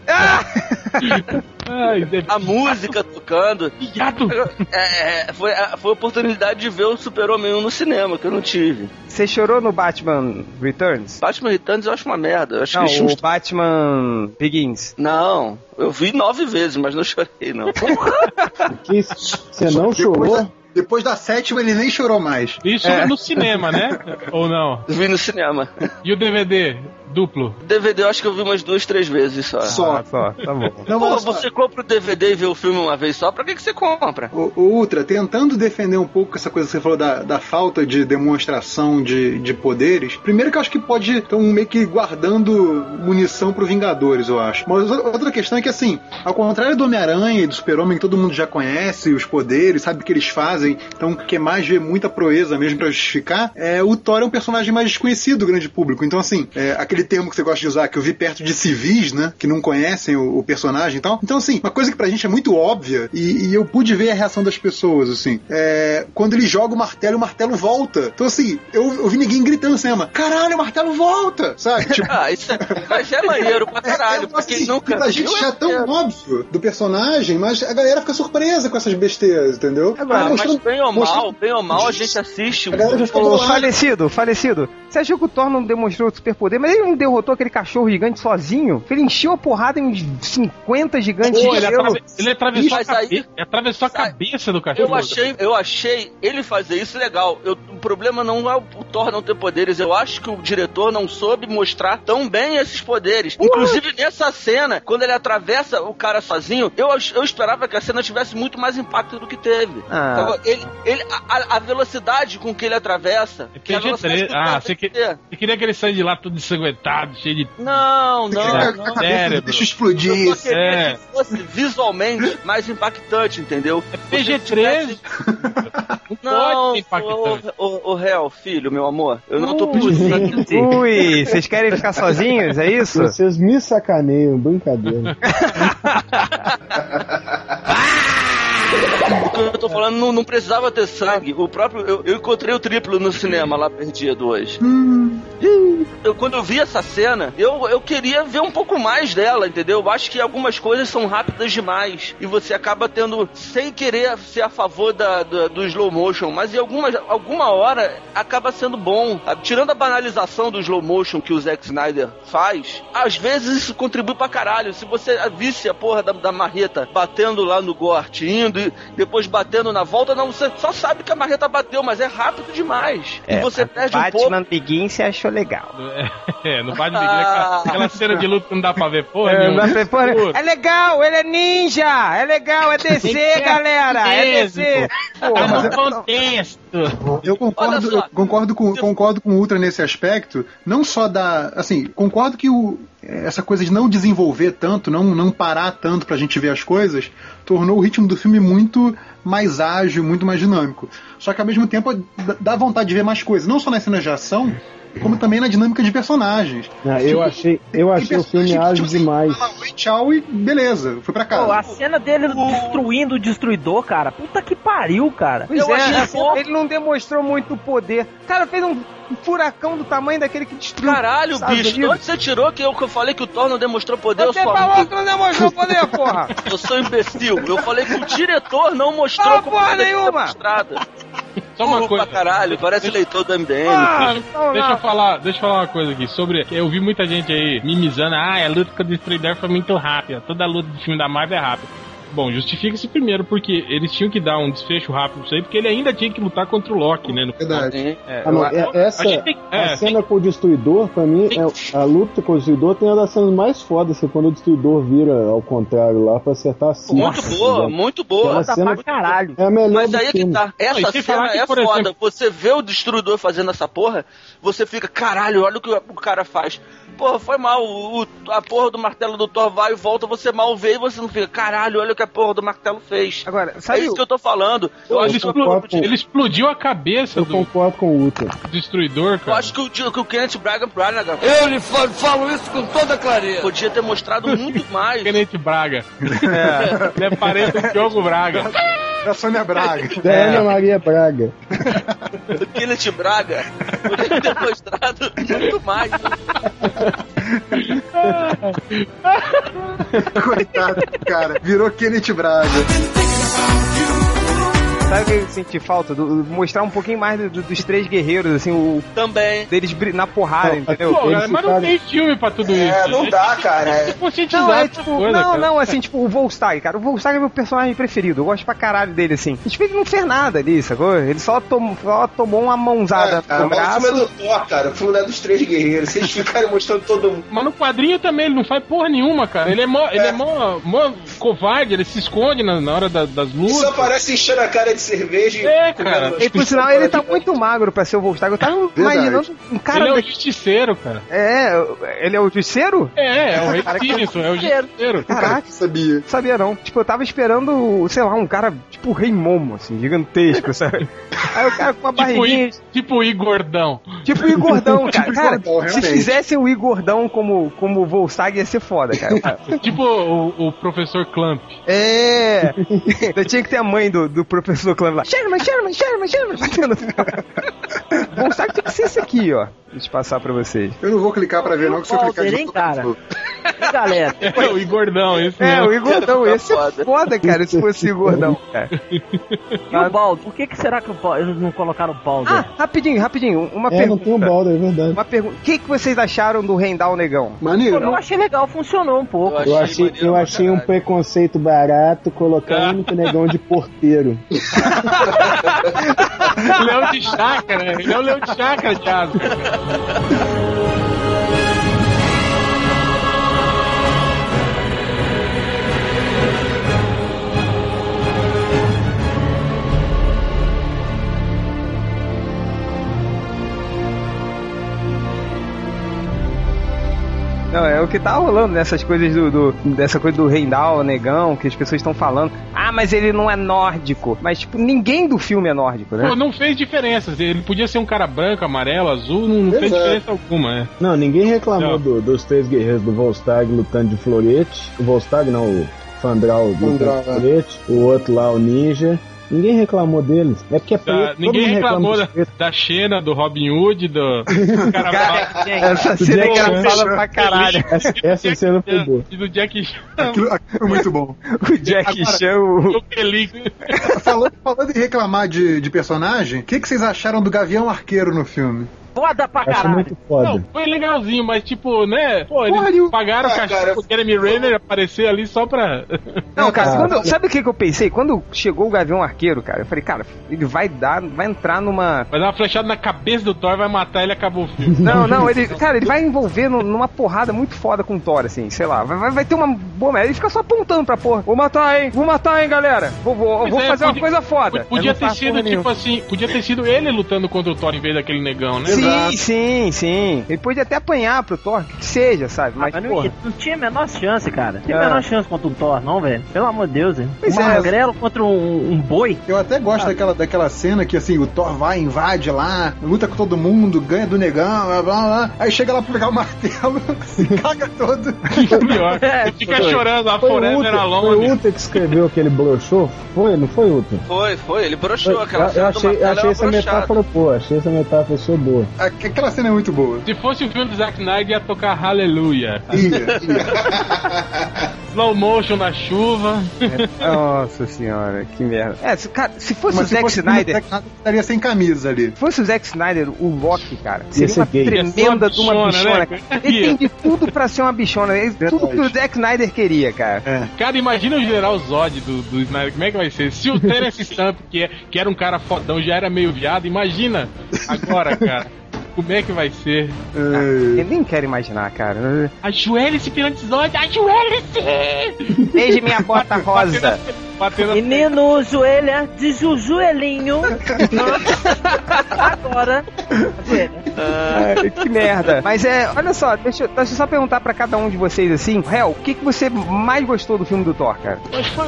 Ai, deve... A música tocando. Viado! É, é, foi, a- foi a oportunidade de ver o Super-Homem 1 no cinema, que eu não tive. Você chorou no Batman Returns? Batman Returns eu acho uma merda. Eu acho Não, tinham- o Batman Begins. Não, eu vi nove vezes, mas não chorei, não. Que você não chorou? Depois da sétima, ele nem chorou mais. Isso É. no cinema, né? Ou não? vi no cinema. E o DVD? Duplo? DVD eu acho que eu vi umas duas, três vezes só. Só. Ah, só, tá bom. Não, Pô, você compra o DVD e vê o filme uma vez só, pra que, que você compra? O, o Ultra, tentando defender um pouco essa coisa que você falou da, da falta de demonstração de, de poderes, primeiro que eu acho que pode estão meio que guardando munição pro Vingadores, eu acho. Mas outra questão é que, assim, ao contrário do Homem-Aranha e do Super-Homem, que todo mundo já conhece os poderes, sabe o que eles fazem, então quer mais ver muita proeza mesmo pra justificar, é, o Thor é um personagem mais desconhecido do grande público. Então, assim, é, aquele termo que você gosta de usar, que eu vi perto de civis, né, que não conhecem o, o personagem e tal. Então, assim, uma coisa que pra gente é muito óbvia, e, e eu pude ver a reação das pessoas, assim, é, quando ele joga o martelo, o martelo volta. Então, assim, eu, eu vi ninguém gritando no cinema, caralho, o martelo volta, sabe? Tipo, Ah, isso é, mas é maneiro pra caralho, é, pra quem assim, nunca pra gente já é tão maneiro. óbvio do personagem, mas a galera fica surpresa com essas besteiras, entendeu? Ah, Tá mas mostrando- bem ou mal, mostrando- bem ou mal, a gente assiste. A galera já bolada. falecido, falecido. Você achou que o Thor não demonstrou superpoder, mas ele não derrotou aquele cachorro gigante sozinho? Ele encheu a porrada em 50 gigantes Pô, de ele, gelo. atrave- ele atravessou, a, Mas aí- cabe... ele atravessou a cabeça do cachorro. Eu achei, eu achei ele fazer isso legal. Eu- o problema não é o Thor não ter poderes. Eu acho que o diretor não soube mostrar tão bem esses poderes. Inclusive nessa cena, quando ele atravessa o cara sozinho, eu, eu esperava que a cena tivesse muito mais impacto do que teve. Ah. Agora, ele, ele, a, a velocidade com que ele atravessa. É que a velocidade PG-13. que o Ah, você, que... você queria que ele saísse de lá todo ensanguentado, cheio de. Não, não, não. a cabeça Cérebro. deixa explodir. Eu É. que fosse visualmente mais impactante, entendeu? É Você PG-13. tivesse- Não pode o, o, o réu, filho, meu amor, eu não tô pedindo pra dizer. Ui, vocês querem ficar sozinhos? É isso? Vocês me sacaneiam, brincadeira. O eu tô falando não, não precisava ter sangue. O próprio. Eu, eu encontrei o triplo no cinema lá perdido hoje. Eu, quando eu vi essa cena, eu, eu queria ver um pouco mais dela, entendeu? Eu acho que algumas coisas são rápidas demais. E você acaba tendo, sem querer ser a favor da, da- do slow motion, mas em alguma, alguma hora acaba sendo bom. Tirando a banalização do slow motion que o Zack Snyder faz, às vezes isso contribui pra caralho. Se você visse a porra da, da marreta batendo lá no Gort, indo e depois batendo na volta, não, você só sabe que a marreta bateu, mas é rápido demais. e você perde um pouco. Batman Begins você achou legal. É, no Batman Begins, aquela, aquela cena de luta que não dá pra ver, porra. É, nenhuma. pô, Putz. é legal, ele é ninja! É legal, é DC, galera! É DC! Tá no contexto. Eu concordo, concordo com, concordo com o Ultra nesse aspecto, não só da, assim, concordo que o, essa coisa de não desenvolver tanto, não, não parar tanto pra gente ver as coisas, tornou o ritmo do filme muito mais ágil, muito mais dinâmico. Só que ao mesmo tempo dá- dá vontade de ver mais coisas, não só nas cenas de ação, como também na dinâmica de personagens. Ah, eu achei, eu achei o filme ágil demais. Fala, Oi, tchau e beleza, foi pra Pô, casa. a cena dele destruindo o destruidor, cara. Puta que pariu, cara. Pois Eu é, achei ele não demonstrou muito poder. Cara, fez um furacão do tamanho daquele que destruiu. Caralho, bicho, Unidos. onde você tirou que eu, que eu falei que o Thor não demonstrou poder? Eu Você sou falou que não demonstrou poder, porra! Eu sou imbecil. Eu falei que o diretor não mostrou Ah, como porra poder nenhuma. demonstrado. Só uma Burro coisa. pra caralho, parece leitor do MDM. Ah, não, Deixa não. eu falar, deixa eu falar uma coisa aqui sobre. Eu vi muita gente aí mimizando, ah, a luta com o Destruidor foi muito rápida. Toda luta de filme da Marvel é rápida. Bom, justifica-se primeiro, porque eles tinham que dar um desfecho rápido pra isso aí, porque ele ainda tinha que lutar contra o Loki, né? No... Verdade. É, Ah, não, eu- é- essa, a tem- é, a cena com o Destruidor, pra mim, é, a luta com o Destruidor tem uma das cenas mais fodas, é quando o Destruidor vira ao contrário lá pra acertar a Cid. Muito boa, muito boa. Aquela Tá cena pra caralho. é a melhor Mas aí é que tá. Não, Essa sem cena que, é foda. exemplo- Você vê o destruidor fazendo essa porra, você fica, caralho, olha o que o cara faz. Porra, foi mal. O, o- a porra do martelo do Thor vai e volta, você mal vê e você não fica, caralho, olha o que a porra do martelo fez. Agora, É sabe isso o- que eu tô falando. Eu, explo- concordo. ele explodiu a cabeça Eu do concordo com o Ultra. destruidor, eu cara. acho que o, que o Kenneth Braga Branagh Eu lhe falo, falo isso com toda clareza. podia ter mostrado muito mais. Kenneth Braga. Ele é parente do Diogo Braga. Da Sônia Braga. Da Ana Maria Braga. O Kenneth Braga podia ter mostrado muito mais. Coitado, cara. Virou Kenneth Braga. Sabe o que eu senti falta? Do- mostrar um pouquinho mais do- do- dos três guerreiros, assim, o Também. deles na porrada, Não, entendeu? Pô, cara, mas não ficaram- tem filme pra tudo É, isso. não dá, cara. É. Não, é tipo, coisa, não, cara. não, assim, tipo, o Volstagg, cara. O Volstagg é meu personagem preferido. Eu gosto pra caralho dele, assim. Tipo, ele não fez nada ali, sacou? Ele só, tom, só tomou uma mãozada É, cara, no mas o braço. filme é do Thor, cara. O filme é dos três guerreiros. Vocês ficarem mostrando todo mundo. Mas no quadrinho também, ele não faz porra nenhuma, cara. Ele é mó, ele é mó, mó covarde, ele se esconde na, na hora da- das lutas. só aparece enchendo a cara de cerveja e. É, cara. E por sinal, ele tá muito magro pra ser o Volstagg. Eu tava imaginando um cara. ele é o daqui- justiceiro, cara. É, ele é o justiceiro? É, é o rei Tyrion, é o justiceiro. Caraca, Sabia. sabia não. Tipo, eu tava esperando, sei lá, um cara tipo o Rei Momo, assim, gigantesco, sabe? Aí o cara com uma Tipo, barriguinha, I, tipo o Igordão. tipo o Igordão, cara. Tipo o cara, Igordão, se fizessem o Igordão como, como o Volstagg, ia ser foda, cara. Tipo o, o professor Clamp. É! Eu tinha que ter a mãe do, do professor Clamp lá. Sherman, Sherman, Sherman, Sherman! batendo. Volstagg tem que ser esse aqui, ó. Deixa eu passar pra vocês. Eu não vou clicar pra ver, não, que se eu clicar de hein, novo, cara? eu- E galera, É o Igordão, isso É, mesmo. o Igordão, esse é foda. foda, cara, se fosse o Igordão, cara. e o Baldo? Por que, que será que o Baldo, eles não colocaram o Baldo? Ah, rapidinho, rapidinho, uma É, não pergunta. tem o Balder, é verdade. Uma pergunta. O que, que vocês acharam do Rendal Negão? Maneiro. eu achei legal, funcionou um pouco. Eu achei, maneiro eu pra achei um preconceito barato colocar o único negão de porteiro. Leão de chácara, ele é o leão de chácara, Thiago. Não, é o que tá rolando nessas coisas do, do- dessa coisa do Rendal, negão, que as pessoas estão falando. Ah, mas ele não é nórdico. Mas, tipo, ninguém do filme é nórdico, né? Pô, não fez diferença. Ele podia ser um cara branco, amarelo, azul, não, não fez diferença alguma, é. Não, ninguém reclamou do- dos três guerreiros do Volstagg lutando de florete. O Volstagg não, o Fandral lutando Fandral, de é. florete. O outro lá, o Ninja. Ninguém reclamou deles. É porque é preto. Da- ninguém reclamou reclama da, da Xena, do Robin Hood, do cara Essa cena é engraçada pra caralho. Essa, essa cena foi boa. e do Jack Chan. Aquilo, aquilo foi muito bom. O Jack Chan, o... Falando, falando em reclamar de, de personagem, o que, que vocês acharam do Gavião Arqueiro no filme? Foda pra Acho caralho. muito foda. Não, foi legalzinho, mas tipo, né? Pô, eles Porra, o- pagaram o Ah, cachê cara. pro Jeremy Renner aparecer ali só pra. Não, cara, Ah, quando- sabe o que, que eu pensei? Quando chegou o Gavião Arqueiro, cara, eu falei, cara, ele vai dar, vai entrar numa. Vai dar uma flechada na cabeça do Thor, vai matar ele e acabou o filme. Não, não, ele. Cara, ele vai envolver no- numa porrada muito foda com o Thor, assim, sei lá. Vai, vai- ter uma boa merda. Ele fica só apontando pra porra. Vou matar, hein? Vou matar, hein, galera? Vou, vou, vou é, fazer podia- uma coisa foda. Podia ter sido tipo nenhuma. assim, podia ter sido ele lutando contra o Thor em vez daquele negão, né? Sim, sim, sim. Ele pode até apanhar pro Thor, que seja, sabe? Mas, Mas não, porra. não tinha a menor chance, cara. Não tinha a É. menor chance contra um Thor, não, velho. Pelo amor de Deus, hein? Pois Um é. magrelo contra um, um boi. Eu até gosto daquela, daquela cena que assim, o Thor vai, invade lá, luta com todo mundo, ganha do negão, blá blá blá. Aí chega lá pra pegar o martelo, se caga todo. Pior. É, fica foi. chorando, a Foi o Forever Uta, foi o Alone. Uta que escreveu que ele broxou? Foi, não foi Uta? Foi, foi, ele broxou Eu, aquela eu cena do achei, eu achei é essa metáfora boa, achei essa metáfora sua boa. Aqu- Aquela cena é muito boa. Se fosse o filme do Zack Snyder, ia tocar Hallelujah. Ia, ia. slow motion na chuva. Nossa senhora, que merda. É, se, cara, se fosse Mas o se Zack fosse Snyder, Zack Snyder, estaria sem camisa ali. se fosse o Zack Snyder, o Loki, cara, seria ser uma gay. tremenda de uma uma bichona. né? Ele tem de tudo pra ser uma bichona. Ele- tudo que o Zack Snyder queria, cara. Cara, imagina o General Zod do, do Snyder, como é que vai ser? Se o Terence Stamp, que, é, que era um cara fodão, já era meio viado, imagina agora, cara. Como é que vai ser? Eu nem quero imaginar, cara. Ajoelhe-se perante Zod, ajoelhe-se! Beije minha bota rosa. Batendo Menino, joelha de jujoelhinho. Agora, joelha. Ai, que merda. Mas é, olha só, deixa, eu- deixa eu só perguntar pra cada um de vocês assim, Hel, o que, que você mais gostou do filme do Thor, cara?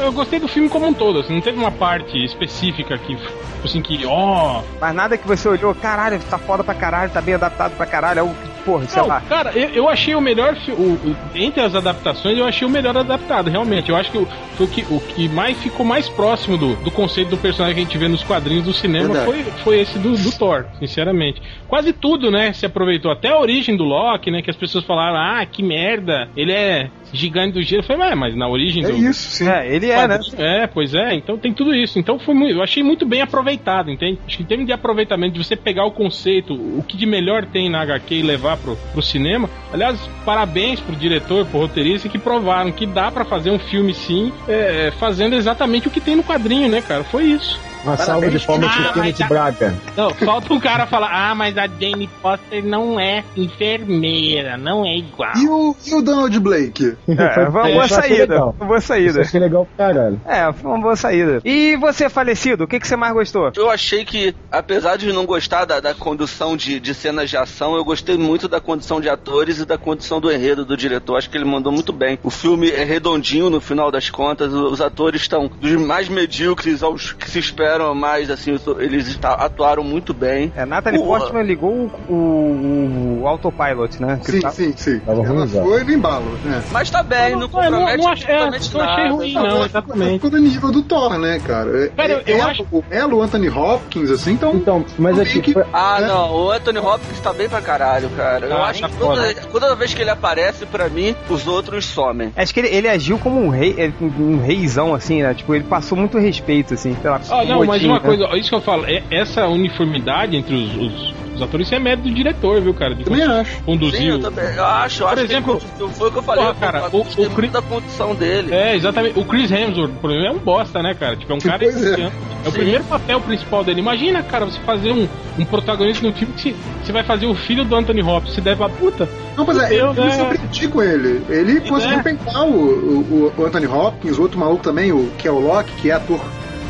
Eu gostei do filme como um todo, assim, não teve uma parte específica que, assim, que, ó... Mas nada que você olhou, caralho, tá foda pra caralho, tá bem adaptado pra caralho, é o que, porra, sei Não, lá. cara, eu, eu achei o melhor, o, o- entre as adaptações, eu achei o melhor adaptado, realmente. Eu acho que o, foi o que, o que mais ficou mais próximo do, do conceito do personagem que a gente vê nos quadrinhos do cinema Verdade. foi, foi esse do, do Thor, sinceramente. Quase tudo, né, se aproveitou. Até a origem do Loki, né, que as pessoas falaram, ah, que merda, ele é gigante do gelo. Eu falei, "Ué, mas na origem É do, isso, sim. É, ele é, né? é, pois é, então tem tudo isso. Então foi muito, eu achei muito bem aproveitado, entende? Acho que em termos de aproveitamento, de você pegar o conceito, o que de melhor tem na HQ e levar pro, pro cinema. Aliás, parabéns pro diretor, pro roteirista que provaram que dá pra fazer um filme sim, é, fazendo exatamente o que tem no quadrinho, né, cara? Foi isso. Uma salva de palmas Ah, pro Kenneth mas- Braga. Não, falta um cara falar, ah, mas a Jane Foster não é enfermeira, não é igual. E o, e o Donald Blake? É, foi uma boa saída. Uma boa Isso saída. achei legal pra caralho. É, foi uma boa saída. E você, falecido, o que, que você mais gostou? Eu achei que, apesar de não gostar da, da condução de, de cenas de ação, eu gostei muito da condução de atores e da condução do enredo do diretor. Acho que ele mandou muito bem. O filme é redondinho no final das contas. Os atores estão dos mais medíocres aos que se esperam mais, assim, eles atuaram muito bem. É, Natalie O- Portman ligou o, o, o autopilot, né? Que Sim, tá- sim, sim. Tava Ela foi no embalo, né? Mas tá bem, não Não, não, compromete não achei- é, absolutamente não achei nada. ruim, Ela não, ficou- exatamente. Ficou do nível do Thor, né, cara? Cara, eu- É- eu ela, acho- ela, o Anthony Hopkins, assim, então. Então, mas Não é que. Ah, É. não, o Anthony Hopkins tá bem pra caralho, cara. Eu Ah, acho tá que toda, toda vez que ele aparece, pra mim, os outros somem. Acho que ele, ele agiu como um rei, é, um reizão, assim, né? Tipo, ele passou muito respeito, assim, pela Ah, não, mas uma né? coisa, isso que eu falo, é, essa uniformidade entre os, os, os atores, isso é mérito do diretor, viu, cara? De Também acho. conduzir. Sim, eu o- também eu acho. eu Por acho exemplo- que foi o que eu falei. Porra, cara, o- o Chris- da condição dele. É, exatamente. O Chris Hemsworth, por exemplo, é um bosta, né, cara? Tipo, é um cara. Pois é. É o primeiro papel principal dele. Imagina, cara, você fazer um, um protagonista num filme que você, vai fazer o filho do Anthony Hopkins. Se der pra puta. Não, mas é, Eu, eu, eu né? surpreendi com ele. Ele conseguiu é. o, o, o Anthony Hopkins, o outro maluco também, o, que é o Locke, que é ator.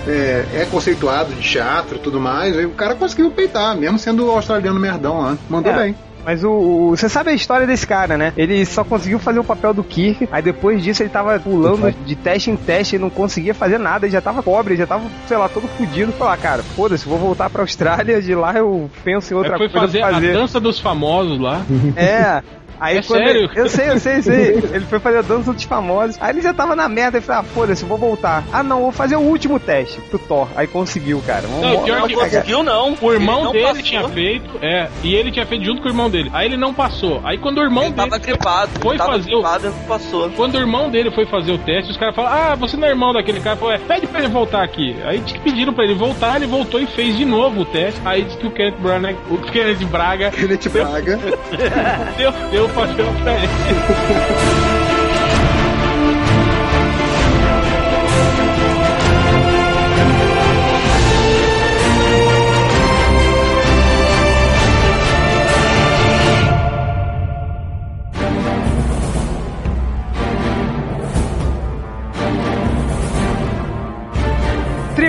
É, é conceituado de teatro e tudo mais. E o cara conseguiu peitar, mesmo sendo o australiano merdão lá. Mandou É. bem. Mas o, o- Você sabe a história desse cara, né? Ele só conseguiu fazer o papel do Kirk, aí depois disso ele tava pulando de teste em teste e não conseguia fazer nada, ele já tava pobre, já tava, sei lá, todo fudido. Falar, cara, foda-se, vou voltar pra Austrália, de lá eu penso em outra Aí foi coisa fazer, pra fazer. a dança dos famosos lá. É. Aí É quando sério? Ele, eu sei, eu sei, eu sei. Ele foi fazer a dança dos famosos. Aí ele já tava na merda. Ele falou, ah, foda-se, vou voltar. Ah, não, vou fazer o último teste pro Thor. Aí conseguiu, cara. Vamos, Não, pior Não que- conseguiu, não. O irmão não dele passou. tinha feito, é, e ele tinha feito junto com o irmão dele. Aí ele não passou. Aí quando o irmão Ele dele tava gripado. foi ele tava fazer o- gripado e não passou. Quando o irmão dele foi fazer o teste, os caras falaram: Ah, você não é irmão daquele cara. Falou, é, pede pra ele voltar aqui. Aí pediram pra ele voltar, ele voltou e fez de novo o teste. Aí disse que o Kenneth Branagh, o Kenneth Braga Ele te praga. deu, deu o papel pra ele.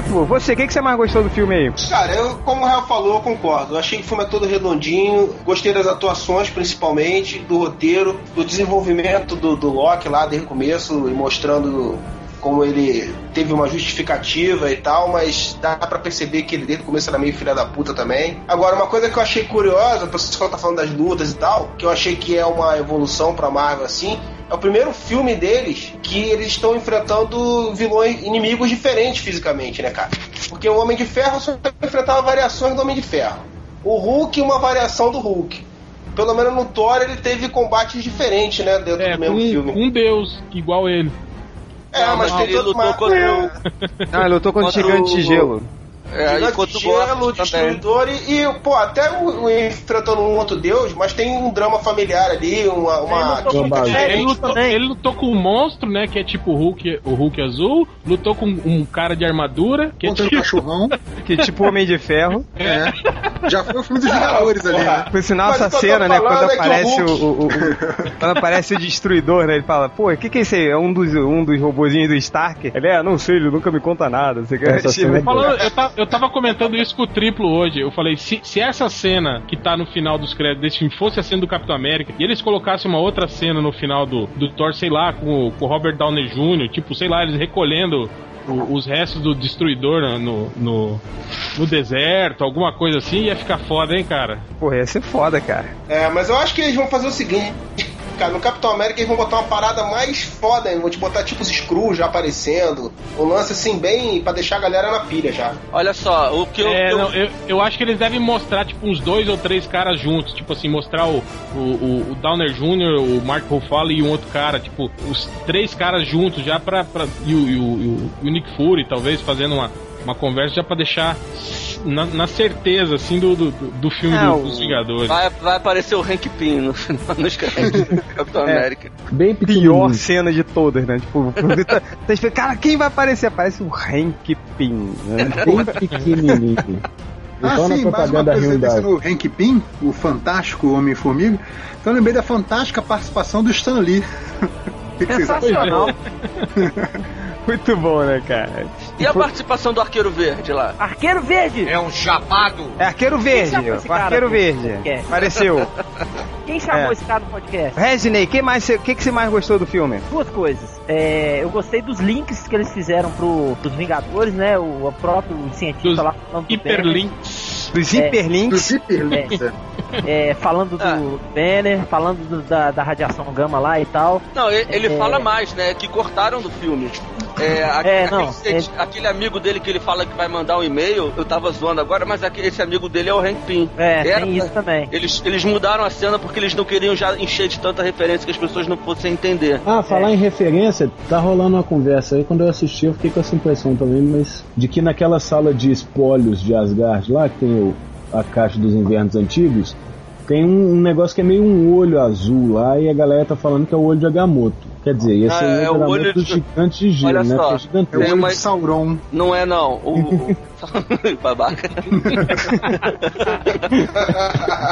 Triplo, você, o que, que você mais gostou do filme aí? Cara, eu, como o Real falou, eu concordo. Eu achei que o filme é todo redondinho. Gostei das atuações, principalmente, do roteiro, do desenvolvimento do, do Loki lá desde o começo e mostrando como ele teve uma justificativa e tal, mas dá pra perceber que ele desde o começo era meio filha da puta também. Agora, uma coisa que eu achei curiosa, o pessoal tá falando das lutas e tal, que eu achei que é uma evolução pra Marvel assim, é o primeiro filme deles que eles estão enfrentando vilões, inimigos diferentes fisicamente, né, cara? Porque o Homem de Ferro só enfrentava variações do Homem de Ferro. O Hulk, uma variação do Hulk. Pelo menos no Thor ele teve combates diferentes, né, dentro É, do mesmo filme. um deus igual ele. É, mas tem ele todo lutou contra o. Ah, ele lutou contra o gigante de gelo. É, enquanto gelo, destruidor e, e, pô, até o, o enfrentando um outro deus, mas tem um drama familiar ali, uma. uma Ele lutou com É, ele, lutou, ele lutou com um monstro, né? Que é tipo o Hulk, o Hulk azul. Lutou com um cara de armadura, que é Contra tipo. cachorrão. Que é tipo Homem de Ferro. É. Já foi o filme dos Vingadores ali, né? Por sinal, essa cena, né? Quando é aparece o, o- o- Quando aparece o destruidor, né? Ele fala, pô, o que, que é isso aí? É um dos, um dos robozinhos do Stark? Ele é, não sei, ele nunca me conta nada. Você quer Essa cena é boa. Falando, eu, ta- eu tava comentando isso com o triplo hoje. Eu falei, se, se essa cena que tá no final dos créditos desse filme fosse a cena do Capitão América, e eles colocassem uma outra cena no final do, do Thor, sei lá, com, o- com o Robert Downey Jr., tipo, sei lá, eles recolhendo o- os restos do destruidor no, no, no deserto, alguma coisa assim, ia ficar foda, hein, cara? Porra, ia ser foda, cara. É, mas eu acho que eles vão fazer o seguinte. Cara, no Capitão América eles vão botar uma parada mais foda, hein? vão te botar tipo os Skrulls já aparecendo. Um lance assim, bem pra deixar a galera na pilha já. Olha só, o que eu. É, eu- não, eu, eu acho que eles devem mostrar, tipo, uns dois ou três caras juntos. Tipo assim, mostrar o, o, o- o Downer Jr., o Mark Ruffalo e um outro cara. Tipo, os três caras juntos já pra. pra e, o, e, o, e o- e o Nick Fury, talvez, fazendo uma, uma conversa já pra deixar na, na certeza, assim, do, do, do filme É, do- dos Vingadores. Vai, vai aparecer o Hank Pym no final do Capitão É. América. Bem Pior cena de todas, né? Tipo, tá, tá cara, quem vai aparecer? Aparece o Hank Pym, né? Bem pequenininho. Ah, Então sim, mais uma coisa no Hank Pym, o fantástico Homem-Formiga. Então eu lembrei da fantástica participação do Stan Lee. Sensacional. Muito bom, né, cara? E a participação do Arqueiro Verde lá? Arqueiro Verde! É um chapado. É Arqueiro Verde, chamou esse o cara Arqueiro pro Verde. podcast? Apareceu. Quem chamou É. esse cara no podcast? Reginei, que mais, o que, que você mais gostou do filme? Duas coisas. É, eu gostei dos links que eles fizeram pro, pros Vingadores, né? O, o próprio cientista Dos lá falando do Hiperlinks. Dos É. Do hiperlinks. Zipperlinks, é. Banner, é, falando do Ah. Banner, falando do- da, da radiação gama lá e tal. Não, ele, ele É. fala mais, né? Que cortaram do filme. É, É, aquele, não, cienti- aquele amigo dele que ele fala que vai mandar um e-mail, eu tava zoando agora, mas aquele, esse amigo dele é o Hank Pym. É, Era tem isso também. Eles, eles mudaram a cena porque eles não queriam já encher de tanta referência que as pessoas não fossem entender. Ah, falar em referência, tá rolando uma conversa aí. Quando eu assisti, eu fiquei com essa impressão também, mas de que naquela sala de espólios de Asgard lá, que tem o- a caixa dos invernos antigos, tem um, um negócio que é meio um olho azul lá e a galera tá falando que é o olho de Agamotto. Quer dizer, esse Ah, é o olho é de o olho do de- gigante de gelo, Olha né? só. É É o gigantesco. Tem olho uma- de Sauron. Não é não. O, o- babaca.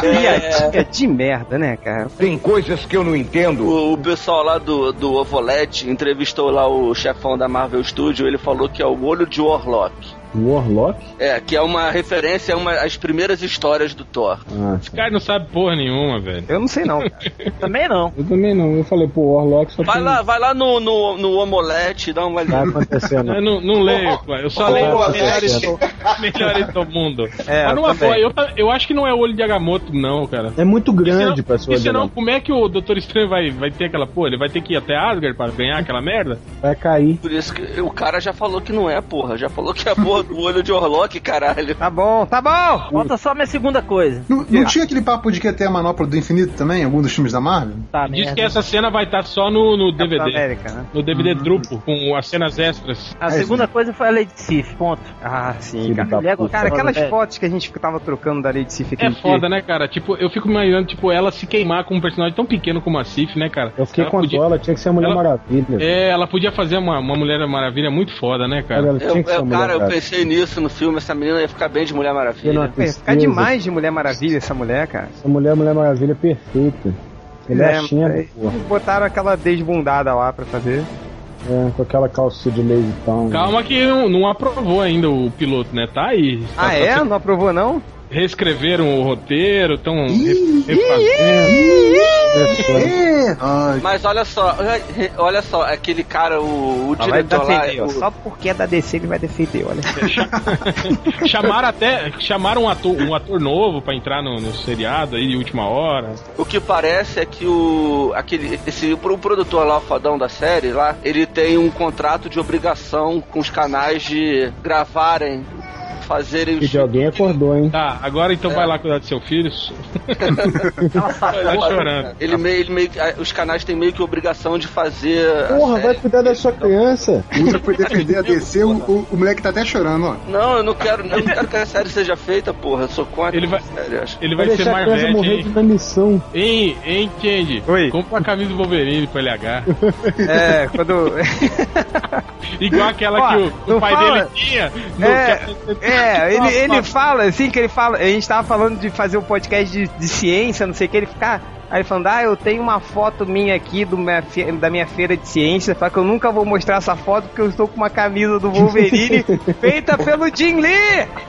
Piadinha de merda, né, cara? Tem coisas que eu não entendo. O, o pessoal lá do, do Ovolete entrevistou lá o chefão da Marvel Studio, ele falou que é o olho de Warlock. Warlock? É, que é uma referência a uma, às primeiras histórias do Thor. Ah, Esse cara não sabe porra nenhuma, velho. Eu não sei não, cara. Também não. eu também não. Eu falei, pô, Warlock só Vai tem... lá, vai lá no, no, no Omelete, dá uma Tá olhada. acontecendo. Eu não, não leio, pô. eu só Ô, leio os melhores, melhores do mundo. É, Mas eu numa também. boa, eu, eu acho que não é o olho de Agamotto, não, cara. É muito grande pra sua E senão, como é que o Doutor Estranho vai, vai ter aquela porra? Ele vai ter que ir até Asgard pra ganhar aquela merda? Vai cair. Por isso que o cara já falou que não é, porra. Já falou que é a porra do olho de Warlock, caralho. Tá bom, tá bom! Falta só minha segunda coisa. Não, não tinha aquele papo de que ia ter a manopla do infinito também, em algum dos filmes da Marvel? Tá, Diz merda. que essa cena vai estar só no, no DVD. América, né? No DVD duplo, com as cenas extras. A É, segunda coisa foi a Lady Sif, ponto. Ah, sim, cara. Mulher puta. Cara, aquelas É. fotos que a gente tava trocando da Lady Sif É aquele foda, né, cara? Tipo, eu fico imaginando, tipo, ela se queimar com um personagem tão pequeno como a Sif, né, cara? Eu fiquei ela com podia... ela tinha que ser a Mulher ela- Maravilha. É, ela podia fazer uma, uma Mulher Maravilha muito foda, né, cara? Ela Eu, tinha que ser a eu- Mulher cara, eu Maravilha. Pensei nisso no filme, essa menina ia ficar bem de Mulher Maravilha. Vai ficar tristeza. demais de Mulher Maravilha essa mulher, cara. Essa mulher, Mulher Maravilha é perfeita. Ele é, É, a Xena, mas- porra. Botaram aquela desbundada lá pra fazer. É, com aquela calça de town. Calma que não, não aprovou ainda o piloto, né? Tá aí. Ah, Tá- é? tá- Não aprovou, não? Reescreveram o roteiro, estão refazendo. Mas olha só, olha só, aquele cara, o, o vai diretor lá. defender, ó. o- Só porque é da DC ele vai defender, olha. chamaram até. Chamaram um ator, um ator novo pra entrar no, no seriado aí de última hora. O que parece é que o aquele esse o produtor lá, o fodão da série lá, ele tem um contrato de obrigação com os canais de gravarem fazerem E de alguém acordou, hein? Tá, agora então vai lá cuidar do seu filho. tá chorando. Ele meio, ele meio, os canais têm meio que obrigação de fazer. Porra, vai cuidar da sua criança. Usa foi defender a DC, o, o, o moleque tá até chorando, ó. Não, eu não quero, eu não quero que a série seja feita, porra. Eu sou contra Ele vai- a série, acho. Ele Vai vai ser criança Marvete, morrer de hein? inanição. Hein, hein, Candy? Oi. Compra a camisa do Wolverine pro LH. É, quando. Igual aquela Ó, que o, o pai fala- dele tinha. no- É, que- é, ele, ele Nossa, fala assim que ele fala. A gente tava falando de fazer um podcast de, de ciência, não sei o que, ele fica. Aí ele falando, ah, eu tenho uma foto minha aqui do minha fe- da minha feira de ciência, só que eu nunca vou mostrar essa foto porque eu estou com uma camisa do Wolverine feita pelo Jim Lee!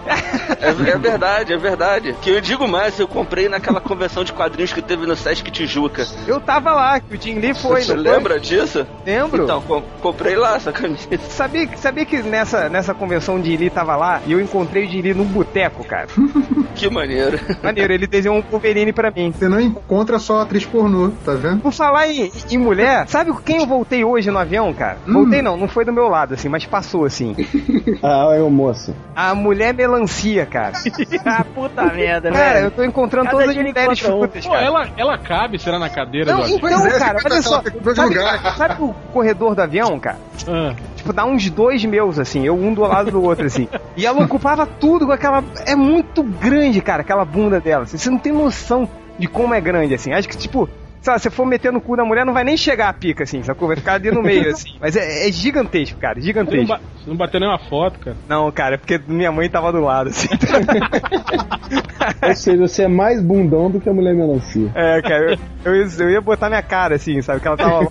É, é verdade, é verdade. Que eu digo mais, eu comprei naquela convenção de quadrinhos que teve no Sesc Tijuca. Eu tava lá, que o Jim Lee foi, Você não foi? lembra disso? Lembro. Então, com- comprei lá essa camisa. Sabia, sabia que nessa, nessa convenção de Lee tava lá e eu encontrei o Jim Lee num boteco, cara? Que maneiro. Maneiro, ele desenhou um Wolverine pra mim. Você não encontra só atriz pornô, tá vendo? Por falar em, em mulher, sabe com quem eu voltei hoje no avião, cara? Voltei não, não foi do meu lado, assim, mas passou, assim. Ah, é o moço. A mulher melancia, cara. ah, puta merda, Cara, velho. eu tô encontrando Cada todas as mulheres frutas, Pô, cara. ela, ela cabe, será na cadeira Não, do avião? então, Pois é, cara, olha só. tá Sabe, sabe o corredor do avião, cara? Ah, Tipo, dá uns dois meus, assim, eu um do lado do outro, assim. E ela ocupava tudo com aquela. É muito grande, cara, aquela bunda dela. assim, Você não tem noção de como é grande, assim. Acho que, tipo. Se você for meter no cu da mulher, não vai nem chegar a pica, assim, sacou? Vai ficar ali no meio, assim. Mas é, é gigantesco, cara, você, não gigantesco. ba- você não bateu nenhuma foto, cara. Não, cara, é porque minha mãe tava do lado, assim. Ou seja, você é mais bundão do que a mulher melancia. É, cara, eu, eu, ia, eu ia botar minha cara, assim, sabe? Que ela tava lá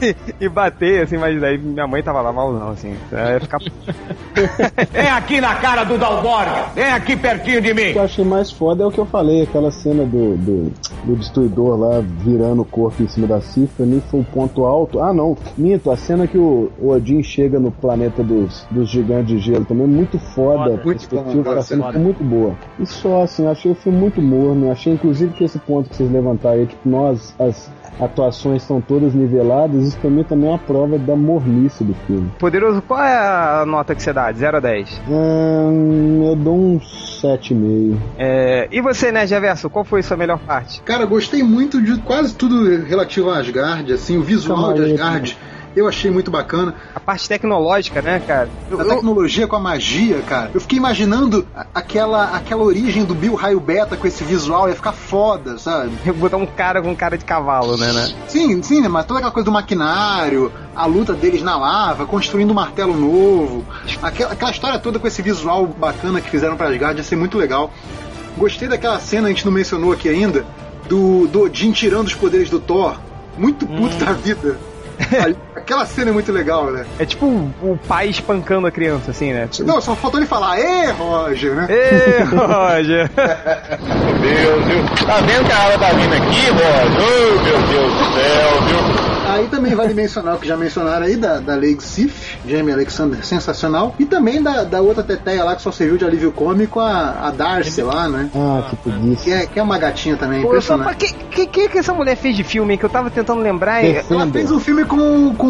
e, e bater, assim, mas daí minha mãe tava lá mal, não, assim. Ela ia ficar. Vem aqui na cara do Dalborga. Vem aqui pertinho de O mim. que eu achei mais foda é o que eu falei, aquela cena do, do, do destruidor lá virando o corpo em cima da Sif, pra mim foi o ponto alto. Ah não, minto, a cena que o, o Odin chega no planeta dos, dos gigantes de gelo também é muito foda. Foda. Muito perspectiva bom, cena foda. muito boa. E só assim, eu achei o filme muito morno, achei inclusive que esse ponto que vocês levantaram aí, tipo, nós, as atuações estão todas niveladas, isso pra mim também é uma prova da mornice do filme. Poderoso, qual é a nota que você dá? De 0 a 10? Hum, eu dou um 7,5. É, e você, né, Javerso, qual foi a sua melhor parte? Cara, gostei muito de quase tudo relativo a Asgard, assim, o visual de Camareta. Asgard. Eu achei muito bacana. A parte tecnológica, né, cara? Eu, A eu- tecnologia com a magia, cara. Eu fiquei imaginando aquela, aquela origem do Bill Raio Beta com esse visual, ia ficar foda, sabe? eu botar um cara com cara de cavalo, né, né? Sim, sim, né? Mas toda aquela coisa do maquinário, a luta deles na lava, construindo um martelo novo. Aquela, aquela história toda com esse visual bacana que fizeram pra Asgard ia ser muito legal. Gostei daquela cena, a gente não mencionou aqui ainda, do, do Odin tirando os poderes do Thor. Muito puto da vida. Ali, Aquela cena é muito legal, né? É tipo o, o pai espancando a criança, assim, né? Não, só faltou ele falar, ê, Roger, né? Ê, Roger! Meu Deus. Tá vendo que a água tá vindo aqui, Roger? Oh, meu Deus do céu, viu? Aí também vale mencionar o que já mencionaram aí, da, da Lady Sif, Jamie Alexander, sensacional. E também da, da outra teteia lá que só serviu de alívio cômico, a, a Darcy lá, né? Ah, que preguiça. Que é, que é uma gatinha também, Pô, eu só, pra impressionante. que, que que que essa mulher fez de filme, hein? Que eu tava tentando lembrar. Defender. Ela fez um filme com, com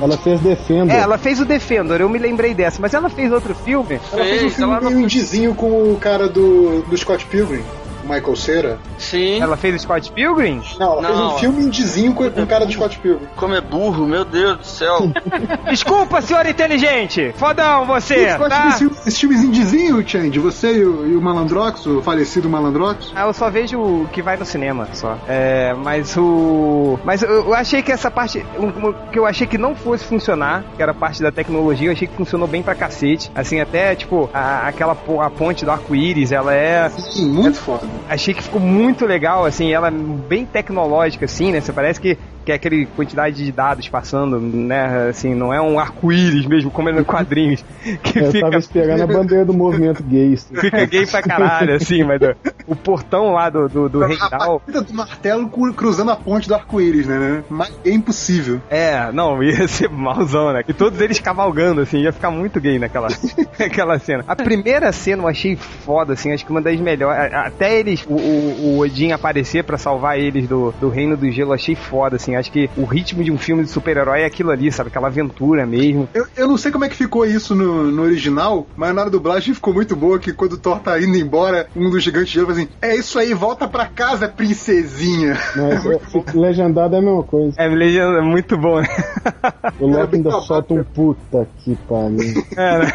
Ela fez Defender. É, ela fez o Defender, eu me lembrei dessa, mas ela fez outro filme. Ela fez um Fez, filme ela não meio indizinho com o cara do, do Scott Pilgrim, Michael Cera. Sim. Ela fez o Scott Pilgrim? Não, ela fez Não. um filme indizinho com, com o cara do Scott Pilgrim. Como é burro, meu Deus do céu. Desculpa, senhor inteligente! Fodão você, Você gosta tá? desse, desse filmes indizinho, Change? Você e o, e o Malandrox, o falecido Malandrox? Ah, eu só vejo o que vai no cinema, só. É, mas o... Mas eu, eu achei que essa parte... um- que eu achei que não fosse funcionar, que era a parte da tecnologia, eu achei que funcionou bem pra cacete. Assim, até, tipo, a- aquela a ponte do arco-íris, ela é... Sim, muito foda. Achei que ficou muito legal, assim, ela bem tecnológica, assim, né? Você parece que, que é aquele quantidade de dados passando, né? Assim, não é um arco-íris mesmo, como é no quadrinhos, que Eu fica tava esperando a bandeira do movimento gay. fica gay pra caralho, assim, mas o, o portão lá do, do, do partida do martelo cru- cruzando a ponte do arco-íris, né, né? Mas é impossível. É, não, ia ser malzão, né? E todos eles cavalgando, assim, ia ficar muito gay naquela, naquela cena. A primeira cena eu achei foda, assim, acho que uma das melhores. Até eles, o, o, o Odin aparecer pra salvar eles do, do Reino do Gelo, achei foda, assim. Acho que o ritmo de um filme de super-herói é aquilo ali, sabe? Aquela aventura mesmo. Eu, eu não sei como é que ficou isso no, no original, mas na dublagem ficou muito boa que quando o Thor tá indo embora, um dos gigantes de gelo fala assim: É isso aí, volta pra casa, princesinha. Mas é, legendado é a mesma coisa. É, legenda, é muito bom, né? O Loki ainda babaca. solta um puta que pariu. É, né?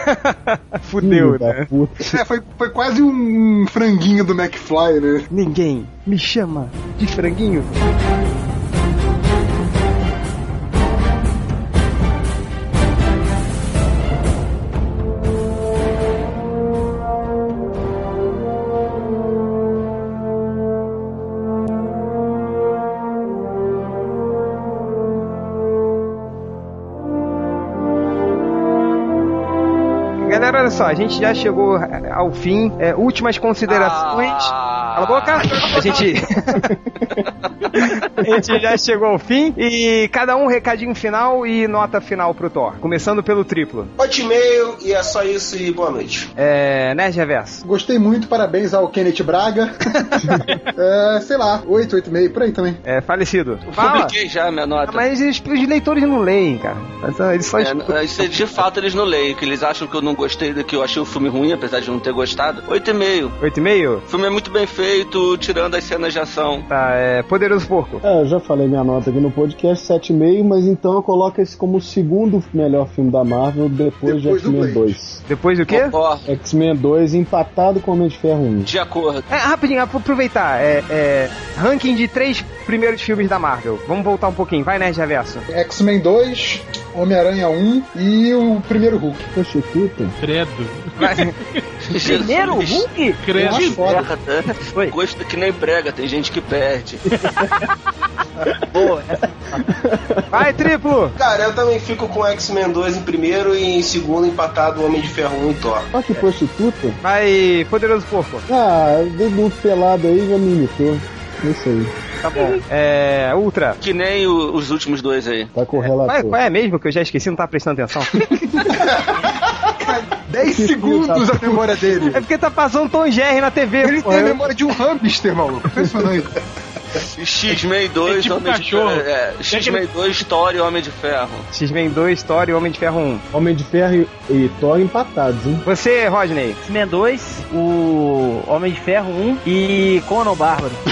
Fudeu, né? puta. É, foi, foi quase um franguinho do McFly, né? Ninguém me chama de franguinho. Olha só, a gente já chegou eh, ao fim. É, últimas considerações. Ah. Cala a boca! A gente. a gente já chegou ao fim. E cada um recadinho final e nota final pro Thor. Começando pelo triplo. Ótimo e-mail e é só isso e boa noite. É. Nerd Reverso. Gostei muito, parabéns ao Kenneth Braga. é, sei lá, 8, 8,5, por aí também. É, falecido. Fala! Publiquei já a minha nota. Ah, Mas os, os leitores não leem, cara. Eles só É, escutam. isso é de fato eles não leem, que eles acham que eu não gostei do que eu achei o filme ruim, apesar de não ter gostado. 8,5. 8,5? O filme é muito bem feito, tirando as cenas de ação. Tá, é. Poderoso Porco. É, eu já falei minha nota aqui no podcast, 7,5, mas então eu coloco esse como o segundo melhor filme da Marvel depois, Depois de X-Men Blade. 2. Depois do quê? X-Men 2 empatado com Homem de Ferro 1. de acordo. É, rapidinho, aproveitar. É, é, ranking de três primeiros filmes da Marvel. Vamos voltar um pouquinho. Vai, Nerd Reverso. X-Men 2, Homem-Aranha 1 e o primeiro Hulk. Poxa, puta. Credo. Vai. Primeiro, Hulk? Credo. acho foda. Merda. Oi. Gosto que nem prega, tem gente que perde. Boa, essa Vai, triplo! Cara, eu também fico com X-Men 2 em primeiro e em segundo empatado o Homem de Ferro 1 e Thor. Olha que prostituta. Vai, Poderoso Porco. Ah, do pelado aí já me imitou. Isso aí. Tá bom. É. Ultra. Que nem o- os últimos dois aí. Tá com o Qual é, relator. qual é mesmo que eu já esqueci, não tá prestando atenção? 10 segundos a memória dele. É porque tá passando Tom Jerry na TV. Ele pô, tem a memória de um hamster, maluco. Impressionante. X-Men 2, É tipo Homem de cachorro. Ferro. É, X-Men 2, Thor e Homem de Ferro. X-Men 2, Thor e Homem de Ferro 1. Homem de Ferro e, e Thor empatados, hein? Você, Rodney. X-Men 2, o Homem de Ferro 1 e Conan Bárbaro.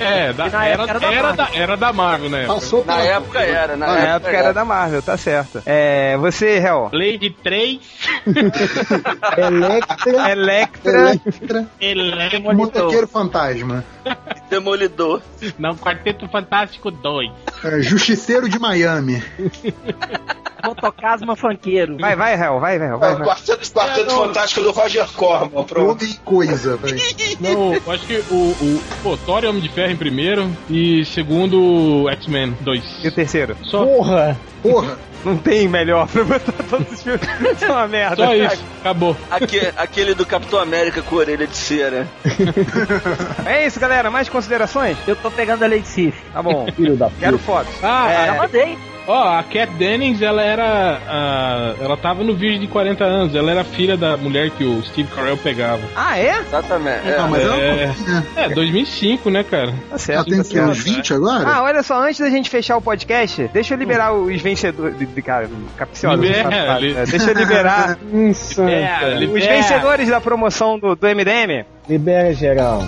É, da- na era, época era da era, Marvel. da, era da Marvel, né? Passou Na época era, na, Na época era da Marvel, tá certo. É. Você, Hel. Lady 3, Electra. Electra. Electra, Electro, Motoqueiro Fantasma, Demolidor. não, Quarteto Fantástico 2. é, Justiceiro de Miami. Motocasma Fanqueiro. Vai, vai, Hel. Vai, vai, É, vai. Quarteto, quarteto Fantástico do Roger Corman, pronto. Homem e coisa, velho. Não, eu acho que o, o pô, Thor e Homem de Ferro em primeiro e segundo X-Men 2. E o terceiro? Só, Porra! Porra, Não tem melhor pra botar todos os filmes. Isso é uma merda. só isso, acabou. Aque- aquele do Capitão América com orelha de cera. É isso, galera. Mais considerações? Eu tô pegando a Lady Sif. Tá bom. Filho da Quero fotos. Ah, É. Já mandei. Ó, a Cat Dennings, ela era. ah, ela tava no vídeo de 40 anos. Ela era filha da mulher que o Steve Carell pegava. Ah, é? Exatamente. Não, É, mas ela é. né? É, 2005, né, cara? Tá Ela certo. tem tá certo. uns 20 agora? Ah, olha só, antes da gente fechar o podcast, deixa eu liberar os vencedores. De, de, cara, capciosa. Libera, safado. li- É, deixa eu liberar. É, os libera. vencedores da promoção do, do MDM. Libera geral.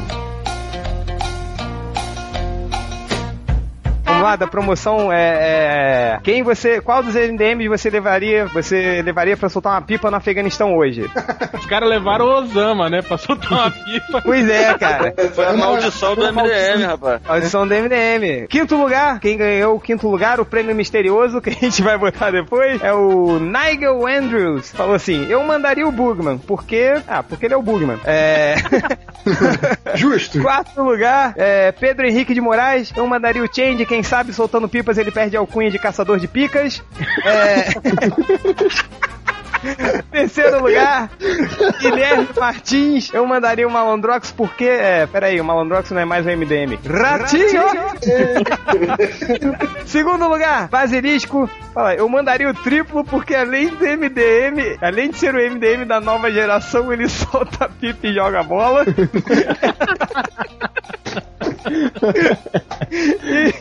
Lá, da promoção é, é, Quem você. Qual dos MDMs você levaria? Você levaria pra soltar uma pipa no Afeganistão hoje? Os caras levaram o Osama, né? Pra soltar uma pipa. Pois é, cara. Foi a maldição do MDM, rapaz. Audição do MDM. Quinto lugar, quem ganhou o quinto lugar, o prêmio misterioso, que a gente vai botar depois, é o Nigel Andrews. Falou assim: eu mandaria o Bugman, porque. Ah, porque ele é o Bugman. É. Justo. Quarto lugar, é, Pedro Henrique de Moraes. Eu mandaria o Change, quem sabe soltando pipas ele perde a alcunha de caçador de picas. É... Terceiro lugar, Guilherme Martins. Eu mandaria o Malandrox porque. É, peraí, o Malandrox não é mais o MDM. Ratinho! Segundo lugar, Basilisco. Fala, eu mandaria o triplo porque além do MDM, além de ser o MDM da nova geração, ele solta pipa e joga bola. E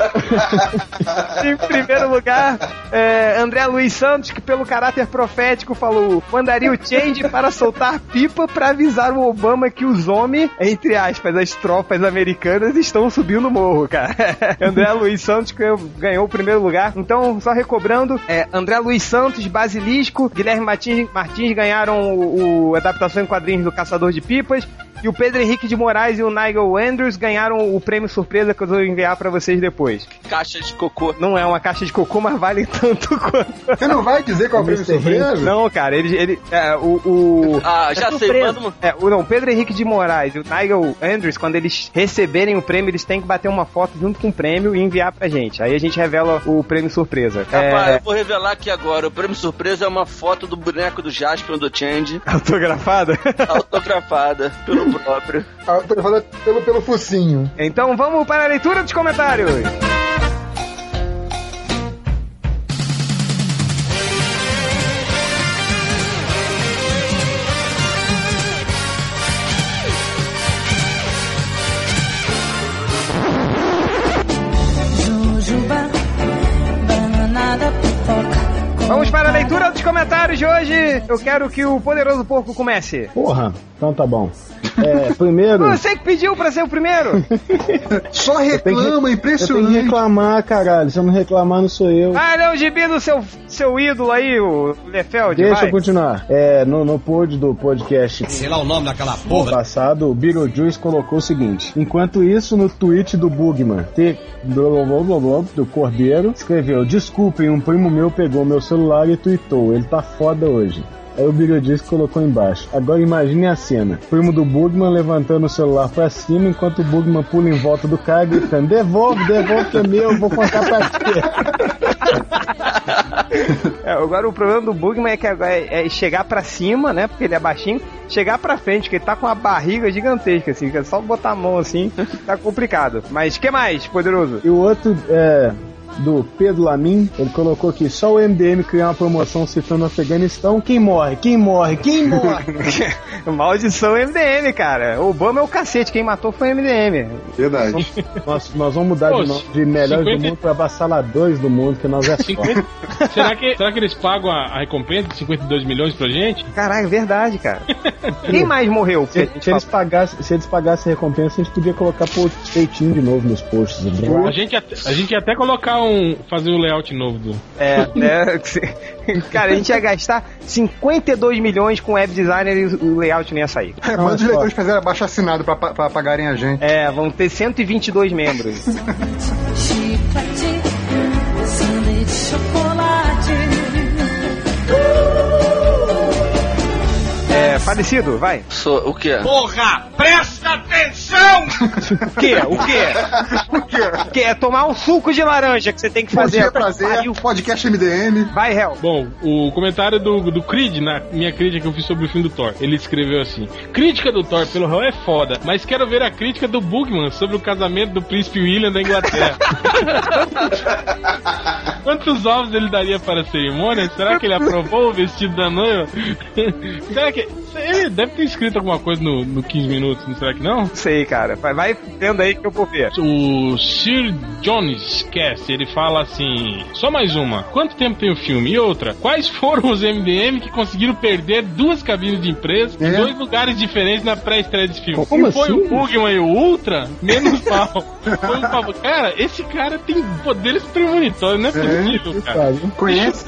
em primeiro lugar, é, André Luiz Santos, que pelo caráter profético falou: mandaria o Change para soltar pipa para avisar o Obama que os homens, entre aspas, as tropas americanas estão subindo o morro, cara. André Luiz Santos ganhou o primeiro lugar. Então, só recobrando, é, André Luiz Santos, Basilisco, Guilherme Martins, Martins ganharam o, o adaptação em quadrinhos do Caçador de Pipas. E o Pedro Henrique de Moraes e o Nigel Andrews ganharam o prêmio surpresa que eu vou enviar pra vocês depois. Caixa de cocô. Não é uma caixa de cocô, mas vale tanto quanto. Você não vai dizer qual é o prêmio surpresa? Não, cara, ele. ele é, o, o. Ah, já é sei, surpresa. manda uma. É, o, não, o Pedro Henrique de Moraes e o Nigel Andrews, quando eles receberem o prêmio, eles têm que bater uma foto junto com o prêmio e enviar pra gente. Aí a gente revela o prêmio surpresa. Rapaz, É, eu vou revelar aqui agora. O prêmio surpresa é uma foto do boneco do Jasper do Change, autografada? autografada pelo próprio. Autografada pelo, pelo focinho. Então vamos para a leitura dos comentários. Dos comentários de hoje. Eu quero que o Poderoso Porco comece. Porra, então tá bom. É, primeiro. Você que pediu pra ser o primeiro. Só eu tenho que- reclama, Eu tenho que impressionante. reclamar, caralho. Se eu não reclamar, não sou eu. Ah, ele é o gibi do seu, seu ídolo aí, o Lefeld. Deixa vai. eu continuar. É, no, no pod do podcast Sei lá o nome daquela porra. passado, o Beetlejuice colocou o seguinte: Enquanto isso, no tweet do Bugman, T, blá, blá, blá, blá, do Cordeiro, escreveu: Desculpem, um primo meu pegou meu celular e tweetou. Ele tá foda hoje. Aí o Beetlejuice colocou embaixo. Agora imagine a cena: primo do Bugman levantando o celular pra cima enquanto o Bugman pula em volta do cara gritando: Devolve, devolve que é meu, vou contar pra ti. É, agora o problema do Bugman é que é, é chegar pra cima, né? Porque ele é baixinho, chegar pra frente, porque ele tá com uma barriga gigantesca, assim, que é só botar a mão assim, tá complicado. Mas que mais, poderoso? E o outro é do Pedro Lamin, ele colocou aqui, só o MDM criar uma promoção citando o Afeganistão, quem morre, quem morre, quem morre? Maldição MDM, cara. O Obama é o cacete, quem matou foi o MDM. Verdade. nós, nós vamos mudar Pô, de nome de melhores 50 do mundo pra avassaladores do mundo, que nós é só. 50... será, que, será que eles pagam a, a recompensa de 52 milhões pra gente? Caralho, verdade, cara. Quem mais morreu? a Se, se eles pagassem, se eles pagassem a recompensa, a gente podia colocar post feitinho de novo nos posts. né? A gente, até- a gente ia até colocar um. Fazer o layout novo do. É, né? Cara, a gente ia gastar 52 milhões com web designer e o layout não ia sair. É, Manda os leitores fazerem abaixo assinado pra, pra, pra pagarem a gente. É, vão ter 122 membros. Chocolate. É, falecido, vai. Sou o quê? Porra, presta atenção! O quê? O quê? Por quê? O quê? É tomar um suco de laranja que você tem que Bom fazer. dia, prazer. Pariu. Podcast MDM. Vai, Hel. Bom, o comentário do, do Creed, na minha crítica que eu fiz sobre o filme do Thor, ele escreveu assim: Crítica do Thor pelo réu é foda, mas quero ver a crítica do Bugman sobre o casamento do príncipe William da Inglaterra. Quantos ovos ele daria para a cerimônia? Será que ele aprovou o vestido da noiva? será que. Ele deve ter escrito alguma coisa no, no 15 minutos, não será que não? Sei, cara. Vai, vai vendo aí que eu vou ver. O Sir Jones Cast, ele fala assim: só mais uma. Quanto tempo tem o filme? E outra, quais foram os MDM que conseguiram perder duas cabines de imprensa em É? dois lugares diferentes na pré-estreia desse filme? Como Um foi assim? o Bugman e o Ultra, menos mal. Foi um favor. Cara, esse cara tem poderes premonitórios, não é possível, cara. Conhece.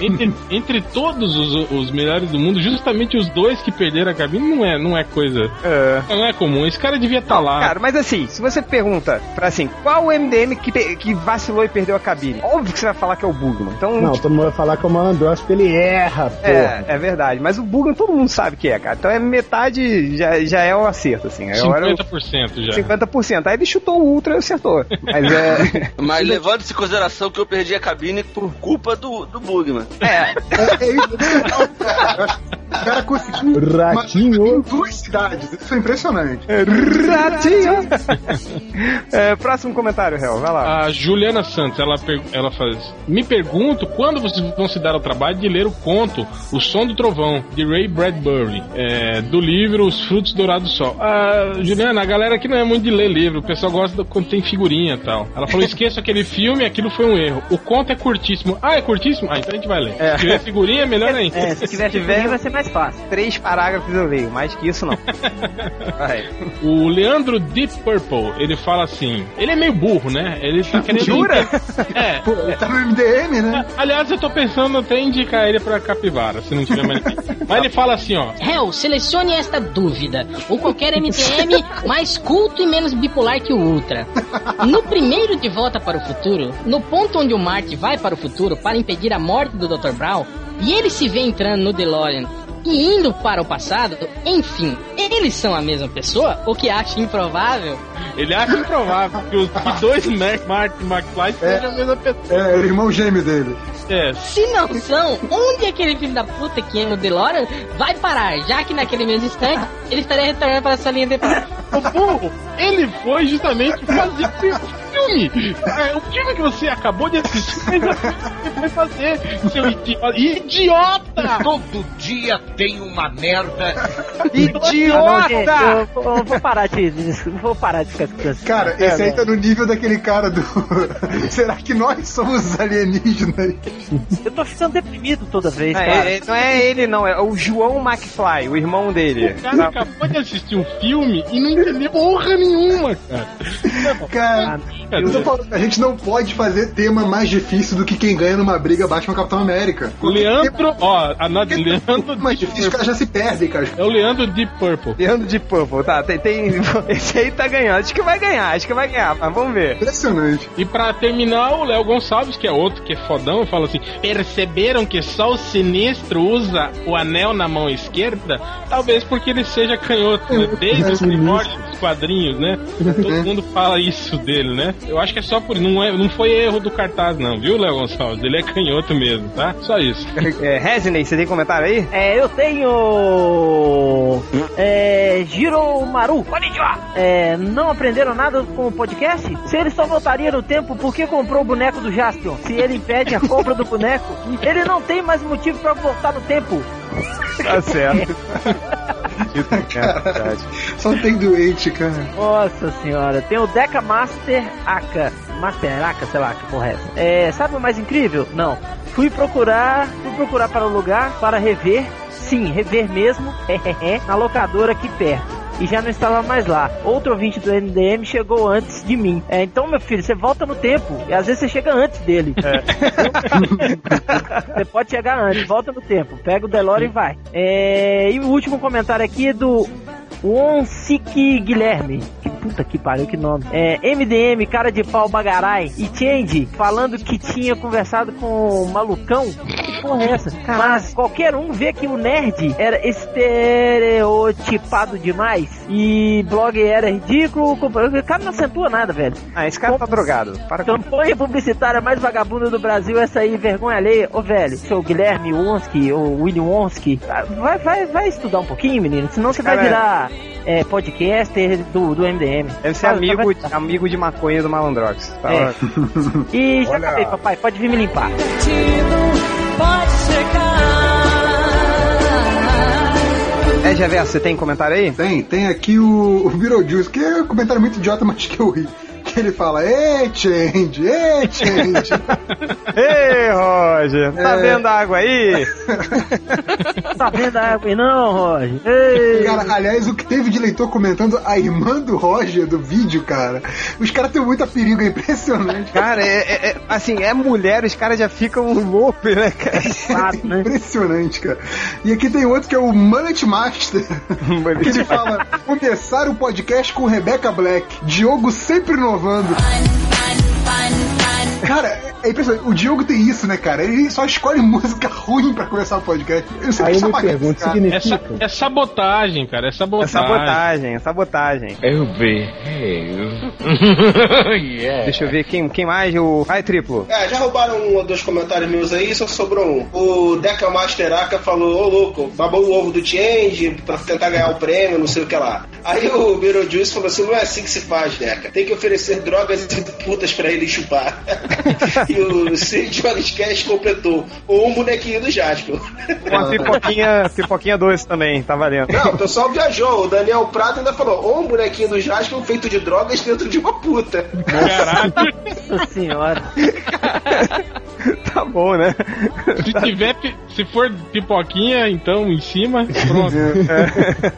Entre, entre todos os, os melhores do mundo, justamente os dois que perderam a cabine não é, não é coisa. É. Não é comum. Esse cara devia estar lá. Cara, mas assim, se você pergunta pra assim, qual o MDM que, que vacilou e perdeu a cabine? Óbvio que você vai falar que é o Bugman. Então, Não, todo mundo vai falar que é o malandrox porque ele erra, porra. é, é verdade. Mas o Bugman todo mundo sabe que é, cara. Então é metade, já, já é o acerto, assim. Agora eu- 50% já. 50%. Aí ele chutou o Ultra e acertou. Mas é. Mas levando-se em consideração que eu perdi a cabine por culpa do, do Bugman. É, É, é isso. Eu acho- O cara conseguiu Ratinho. em duas cidades. Isso foi impressionante. Ratinho! É, próximo comentário, Hel, vai lá. A Juliana Santos, ela, ela faz. Me pergunto quando vocês vão se dar ao trabalho de ler o conto O Som do Trovão, de Ray Bradbury, é, do livro Os Frutos Dourados do Sol. Ah, Juliana, a galera aqui não é muito de ler livro, o pessoal gosta do- quando tem figurinha e tal. Ela falou: esqueça aquele filme, aquilo foi um erro. O conto é curtíssimo. Ah, é curtíssimo? Ah, então a gente vai ler. É. Se tiver figurinha, melhor ainda. É, se tiver figurinha vai ser mais fácil. Três parágrafos eu leio, mais que isso não. Vai. O Leandro Deep Purple, ele fala assim: ele é meio burro, né? Ele tá querendo. Jura? É. Pô, ele tá no MDM, né? Aliás, eu tô pensando até em indicar ele pra capivara, se não tiver mais. Mas ele fala assim, ó. Hell, selecione esta dúvida. Ou qualquer MTM mais culto e menos bipolar que o Ultra. No primeiro De Volta para o Futuro, no ponto onde o Marty vai para o futuro para impedir a morte do Dr. Brown, e ele se vê entrando no DeLorean e indo para o passado, enfim, eles são a mesma pessoa? O que acha improvável? Ele acha improvável que os que dois Mac, Martin McFly sejam a mesma pessoa. É, o irmão gêmeo dele. É. Se não são, onde aquele filho da puta que é no DeLorean vai parar? Já que naquele mesmo instante ele estaria retornando para essa linha de O burro, ele foi justamente fazer filme. É, o filme que você acabou de assistir, mas é o filme que você foi fazer, seu idiota. Idiota! Todo dia tem uma merda. Ah, não, eu, vou- eu vou parar de, vou parar de ficar escutando. Cara, É, esse aí tá no nível daquele cara do. Será que nós somos os alienígenas? Eu tô ficando deprimido toda vez, Não, cara. é- não é ele, não, é o João McFly, o irmão dele. O cara acabou de assistir um filme e não entendeu porra nenhuma, cara. Cara, eu tô falando, a gente não pode fazer tema mais difícil do que quem ganha numa briga Batman Capitão América. O Leandro, ó, a nota de Leandro mais difícil, os caras já se perdem, cara. é o Leandro Deep Purple. Leandro de Purple, tá, tem, tem- Esse aí tá ganhando, acho que vai ganhar, acho que vai ganhar, mas vamos ver. Impressionante. E pra terminar, o Léo Gonçalves, que é outro que é fodão, fala assim: perceberam que só o sinistro usa o anel na mão esquerda? Talvez porque ele seja canhoto, né? Desde os primórdios dos quadrinhos, né? Todo mundo fala isso dele, né? Eu acho que é só por. Não, é, não foi erro do cartaz, não, viu, Léo Gonçalves? Ele é canhoto mesmo, tá? Só isso. É, Resinei, você tem comentário aí? É, eu tenho. É. Giromaru. Konnichiwa. É, não aprenderam nada com o podcast? Se ele só voltaria no tempo, por que comprou o boneco do Jaspion? Se ele impede a compra do boneco, ele não tem mais motivo pra voltar no tempo. Tá certo. Só tem doente, cara. Nossa senhora, tem o Deca Master Aka. Master Aka, sei lá que porra é essa. É, sabe o mais incrível? Não. Fui procurar, fui procurar para o lugar para rever. Sim, rever mesmo, na locadora aqui perto. E já não estava mais lá. Outro ouvinte do NDM chegou antes de mim. É, então, meu filho, você volta no tempo. E às vezes você chega antes dele. você pode chegar antes, volta no tempo. Pega o DeLorean e vai. É, e o último comentário aqui é do Wonsik Guilherme. Que puta que pariu, que nome. É, MDM, cara de pau bagarai. E Change, falando que tinha conversado com o malucão. Que porra é essa? Mas qualquer um vê que o nerd era estereotipado demais. E blog era ridículo. O cara não acentua nada, velho. Ah, esse cara tá drogado. Para com Campanha publicitária mais vagabunda do Brasil, essa aí, vergonha alheia. Ô, velho, seu Guilherme Wonsky, ou William Wonsky, vai, vai, vai estudar um pouquinho, menino, senão você vai Cara, virar é, podcaster do, do MDM. Deve ser amigo, vai- amigo de maconha do Malandrox. Tá É. ótimo. E já Olha. acabei, papai, pode vir me limpar. Pode chegar. É, Geverso, você tem comentário aí? Tem, tem aqui o, o Beetlejuice, que é um comentário muito idiota, mas que eu ri. Que ele fala, ei, Change, ei, Change. Ei, Roger, tá É. vendo a água aí? Tá vendo a água aí não, Roger? Ei. Cara, aliás, o que teve de leitor comentando a irmã do Roger do vídeo, cara. Os caras têm muita perigo, é impressionante. Cara, é, é- é- assim, é mulher, os caras já ficam loucos, né, cara? Exato, né? Impressionante, cara. E aqui tem outro que é o Mullet Master. que ele fala: começar o podcast com Rebecca Black. Diogo sempre inovando. Fun, fun, fun. Cara, é impressionante. O Diogo tem isso, né, cara? Ele só escolhe música ruim pra começar o podcast. Eu sempre Aí eu me pergunto. É, significa? sa- é sabotagem, cara. É É sabotagem. sabotagem, é sabotagem. Eu berrei. yeah. Deixa eu ver quem, quem mais. O. Ai, triplo. É, já roubaram um ou dois comentários meus aí, só sobrou um. O Deca Masteraka falou, ô louco, babou o ovo do Change pra tentar ganhar o prêmio, não sei o que lá. Aí o Beetlejuice falou assim, não é assim que se faz, Deca. Tem que oferecer drogas e putas pra ele chupar. e o Sid Jones Cash completou, ou um bonequinho do Jasper. Uma pipoquinha, pipoquinha doce também, tá valendo. Não, o pessoal viajou. O Daniel Prato ainda falou, ou um bonequinho do Jasper feito de drogas dentro de uma puta. Caralho. Nossa senhora. Tá bom, né? Se tiver, se for pipoquinha, então em cima, pronto.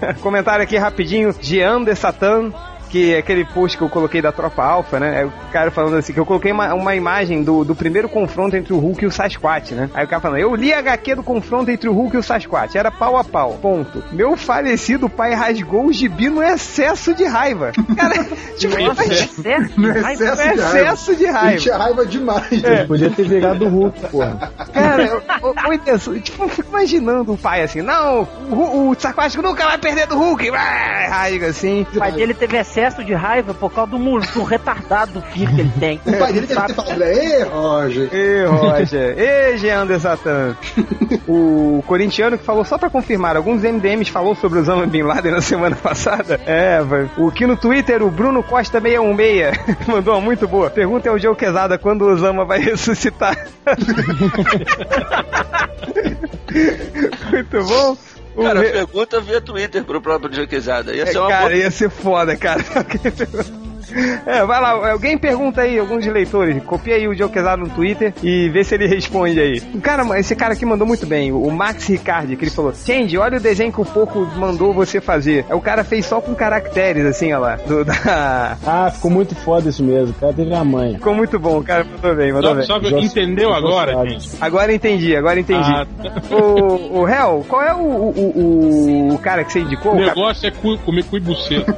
É. Comentário aqui rapidinho de Ander Satan. Que é aquele post que eu coloquei da tropa alfa, né? É o cara falando assim, que eu coloquei uma, uma imagem do, do primeiro confronto entre o Hulk e o Sasquatch, né? Aí o cara falando, eu li a HQ do confronto entre o Hulk e o Sasquatch, era pau a pau, ponto. Meu falecido pai rasgou o gibi no excesso de raiva. Cara, tipo? No excesso, é de raiva. excesso de raiva. Ele tinha raiva demais. É. Podia ter virado o Hulk, porra. Cara, eu, eu, eu, intenso, tipo, eu fico imaginando o pai assim, não, o, o Sasquatch nunca vai perder do Hulk, raiva assim. O pai dele teve excesso de raiva por causa do, do retardado do filho que ele tem. O pai dele deve ter falado, Ê, Roger. Ê, Roger. Ê, Jean de Satan. O corintiano que falou, só pra confirmar, alguns MDMs falou sobre o Osama Bin Laden na semana passada. É. O que no Twitter, o Bruno Costa 616 mandou uma muito boa. Pergunta ao Geo Quesada quando o Osama vai ressuscitar. muito bom. Cara, re- pergunta via Twitter pro próprio Jaquezada. Ia ser uma cara, boa. ia ser foda, cara. É, vai lá, alguém pergunta aí, alguns de leitores, copia aí o Joe Quesada no Twitter e vê se ele responde aí. Cara, esse cara aqui mandou muito bem, o Max Ricardi, que ele falou: Change, olha o desenho que o Poco mandou você fazer. Aí o cara fez só com caracteres, assim, ó lá. Do, da... Ah, ficou muito foda isso mesmo. O cara teve a manha. Ficou muito bom, o cara mandou bem, mandou Só, bem. só entendeu já agora, gente? Agora entendi, agora entendi. Ah, tá. O, o Hel, qual é o, o, o, o cara que você indicou? O negócio é cu, comer cu e buceta.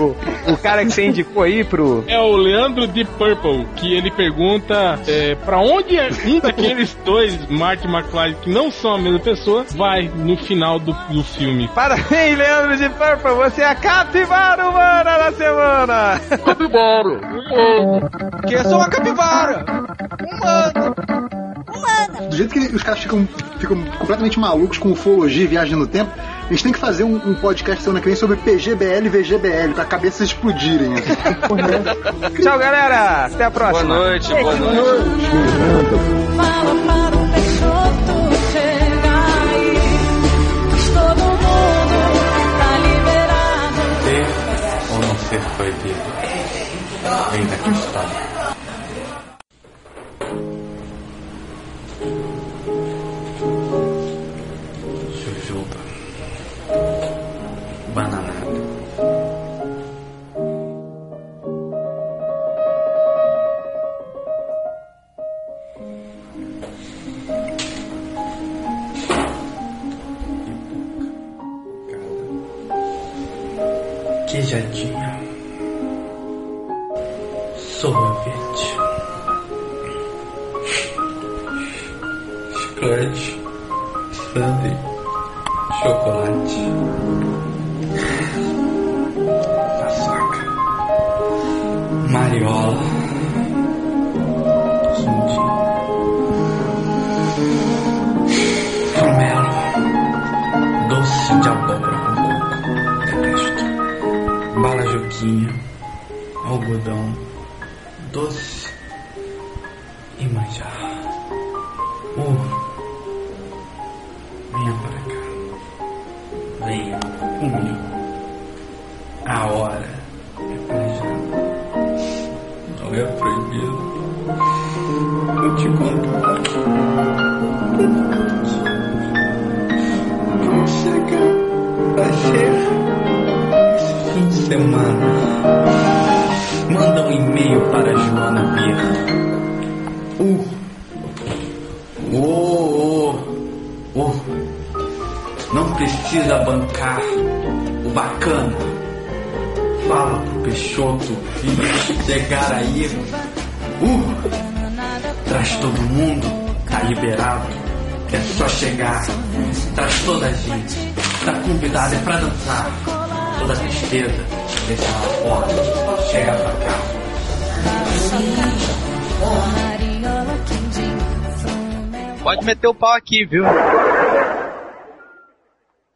o, o cara que você indicou aí pro. É o Leandro de Purple, que ele pergunta é, pra onde é um daqueles dois Marty McFly que não são a mesma pessoa vai no final do, do filme. Parabéns, Leandro de Purple, você é a capivara humana da semana! Capibara. Que eu sou uma capivara! Do jeito que os caras ficam, ficam completamente malucos com ufologia e viagem no tempo, eles têm que fazer um, um podcast semana que vem sobre PGBL e VGBL, pra cabeças explodirem. né? Tchau, galera! Até a Boa próxima! noite, boa noite. Fala para o Peixoto chegar aí. Todo aqui, viu?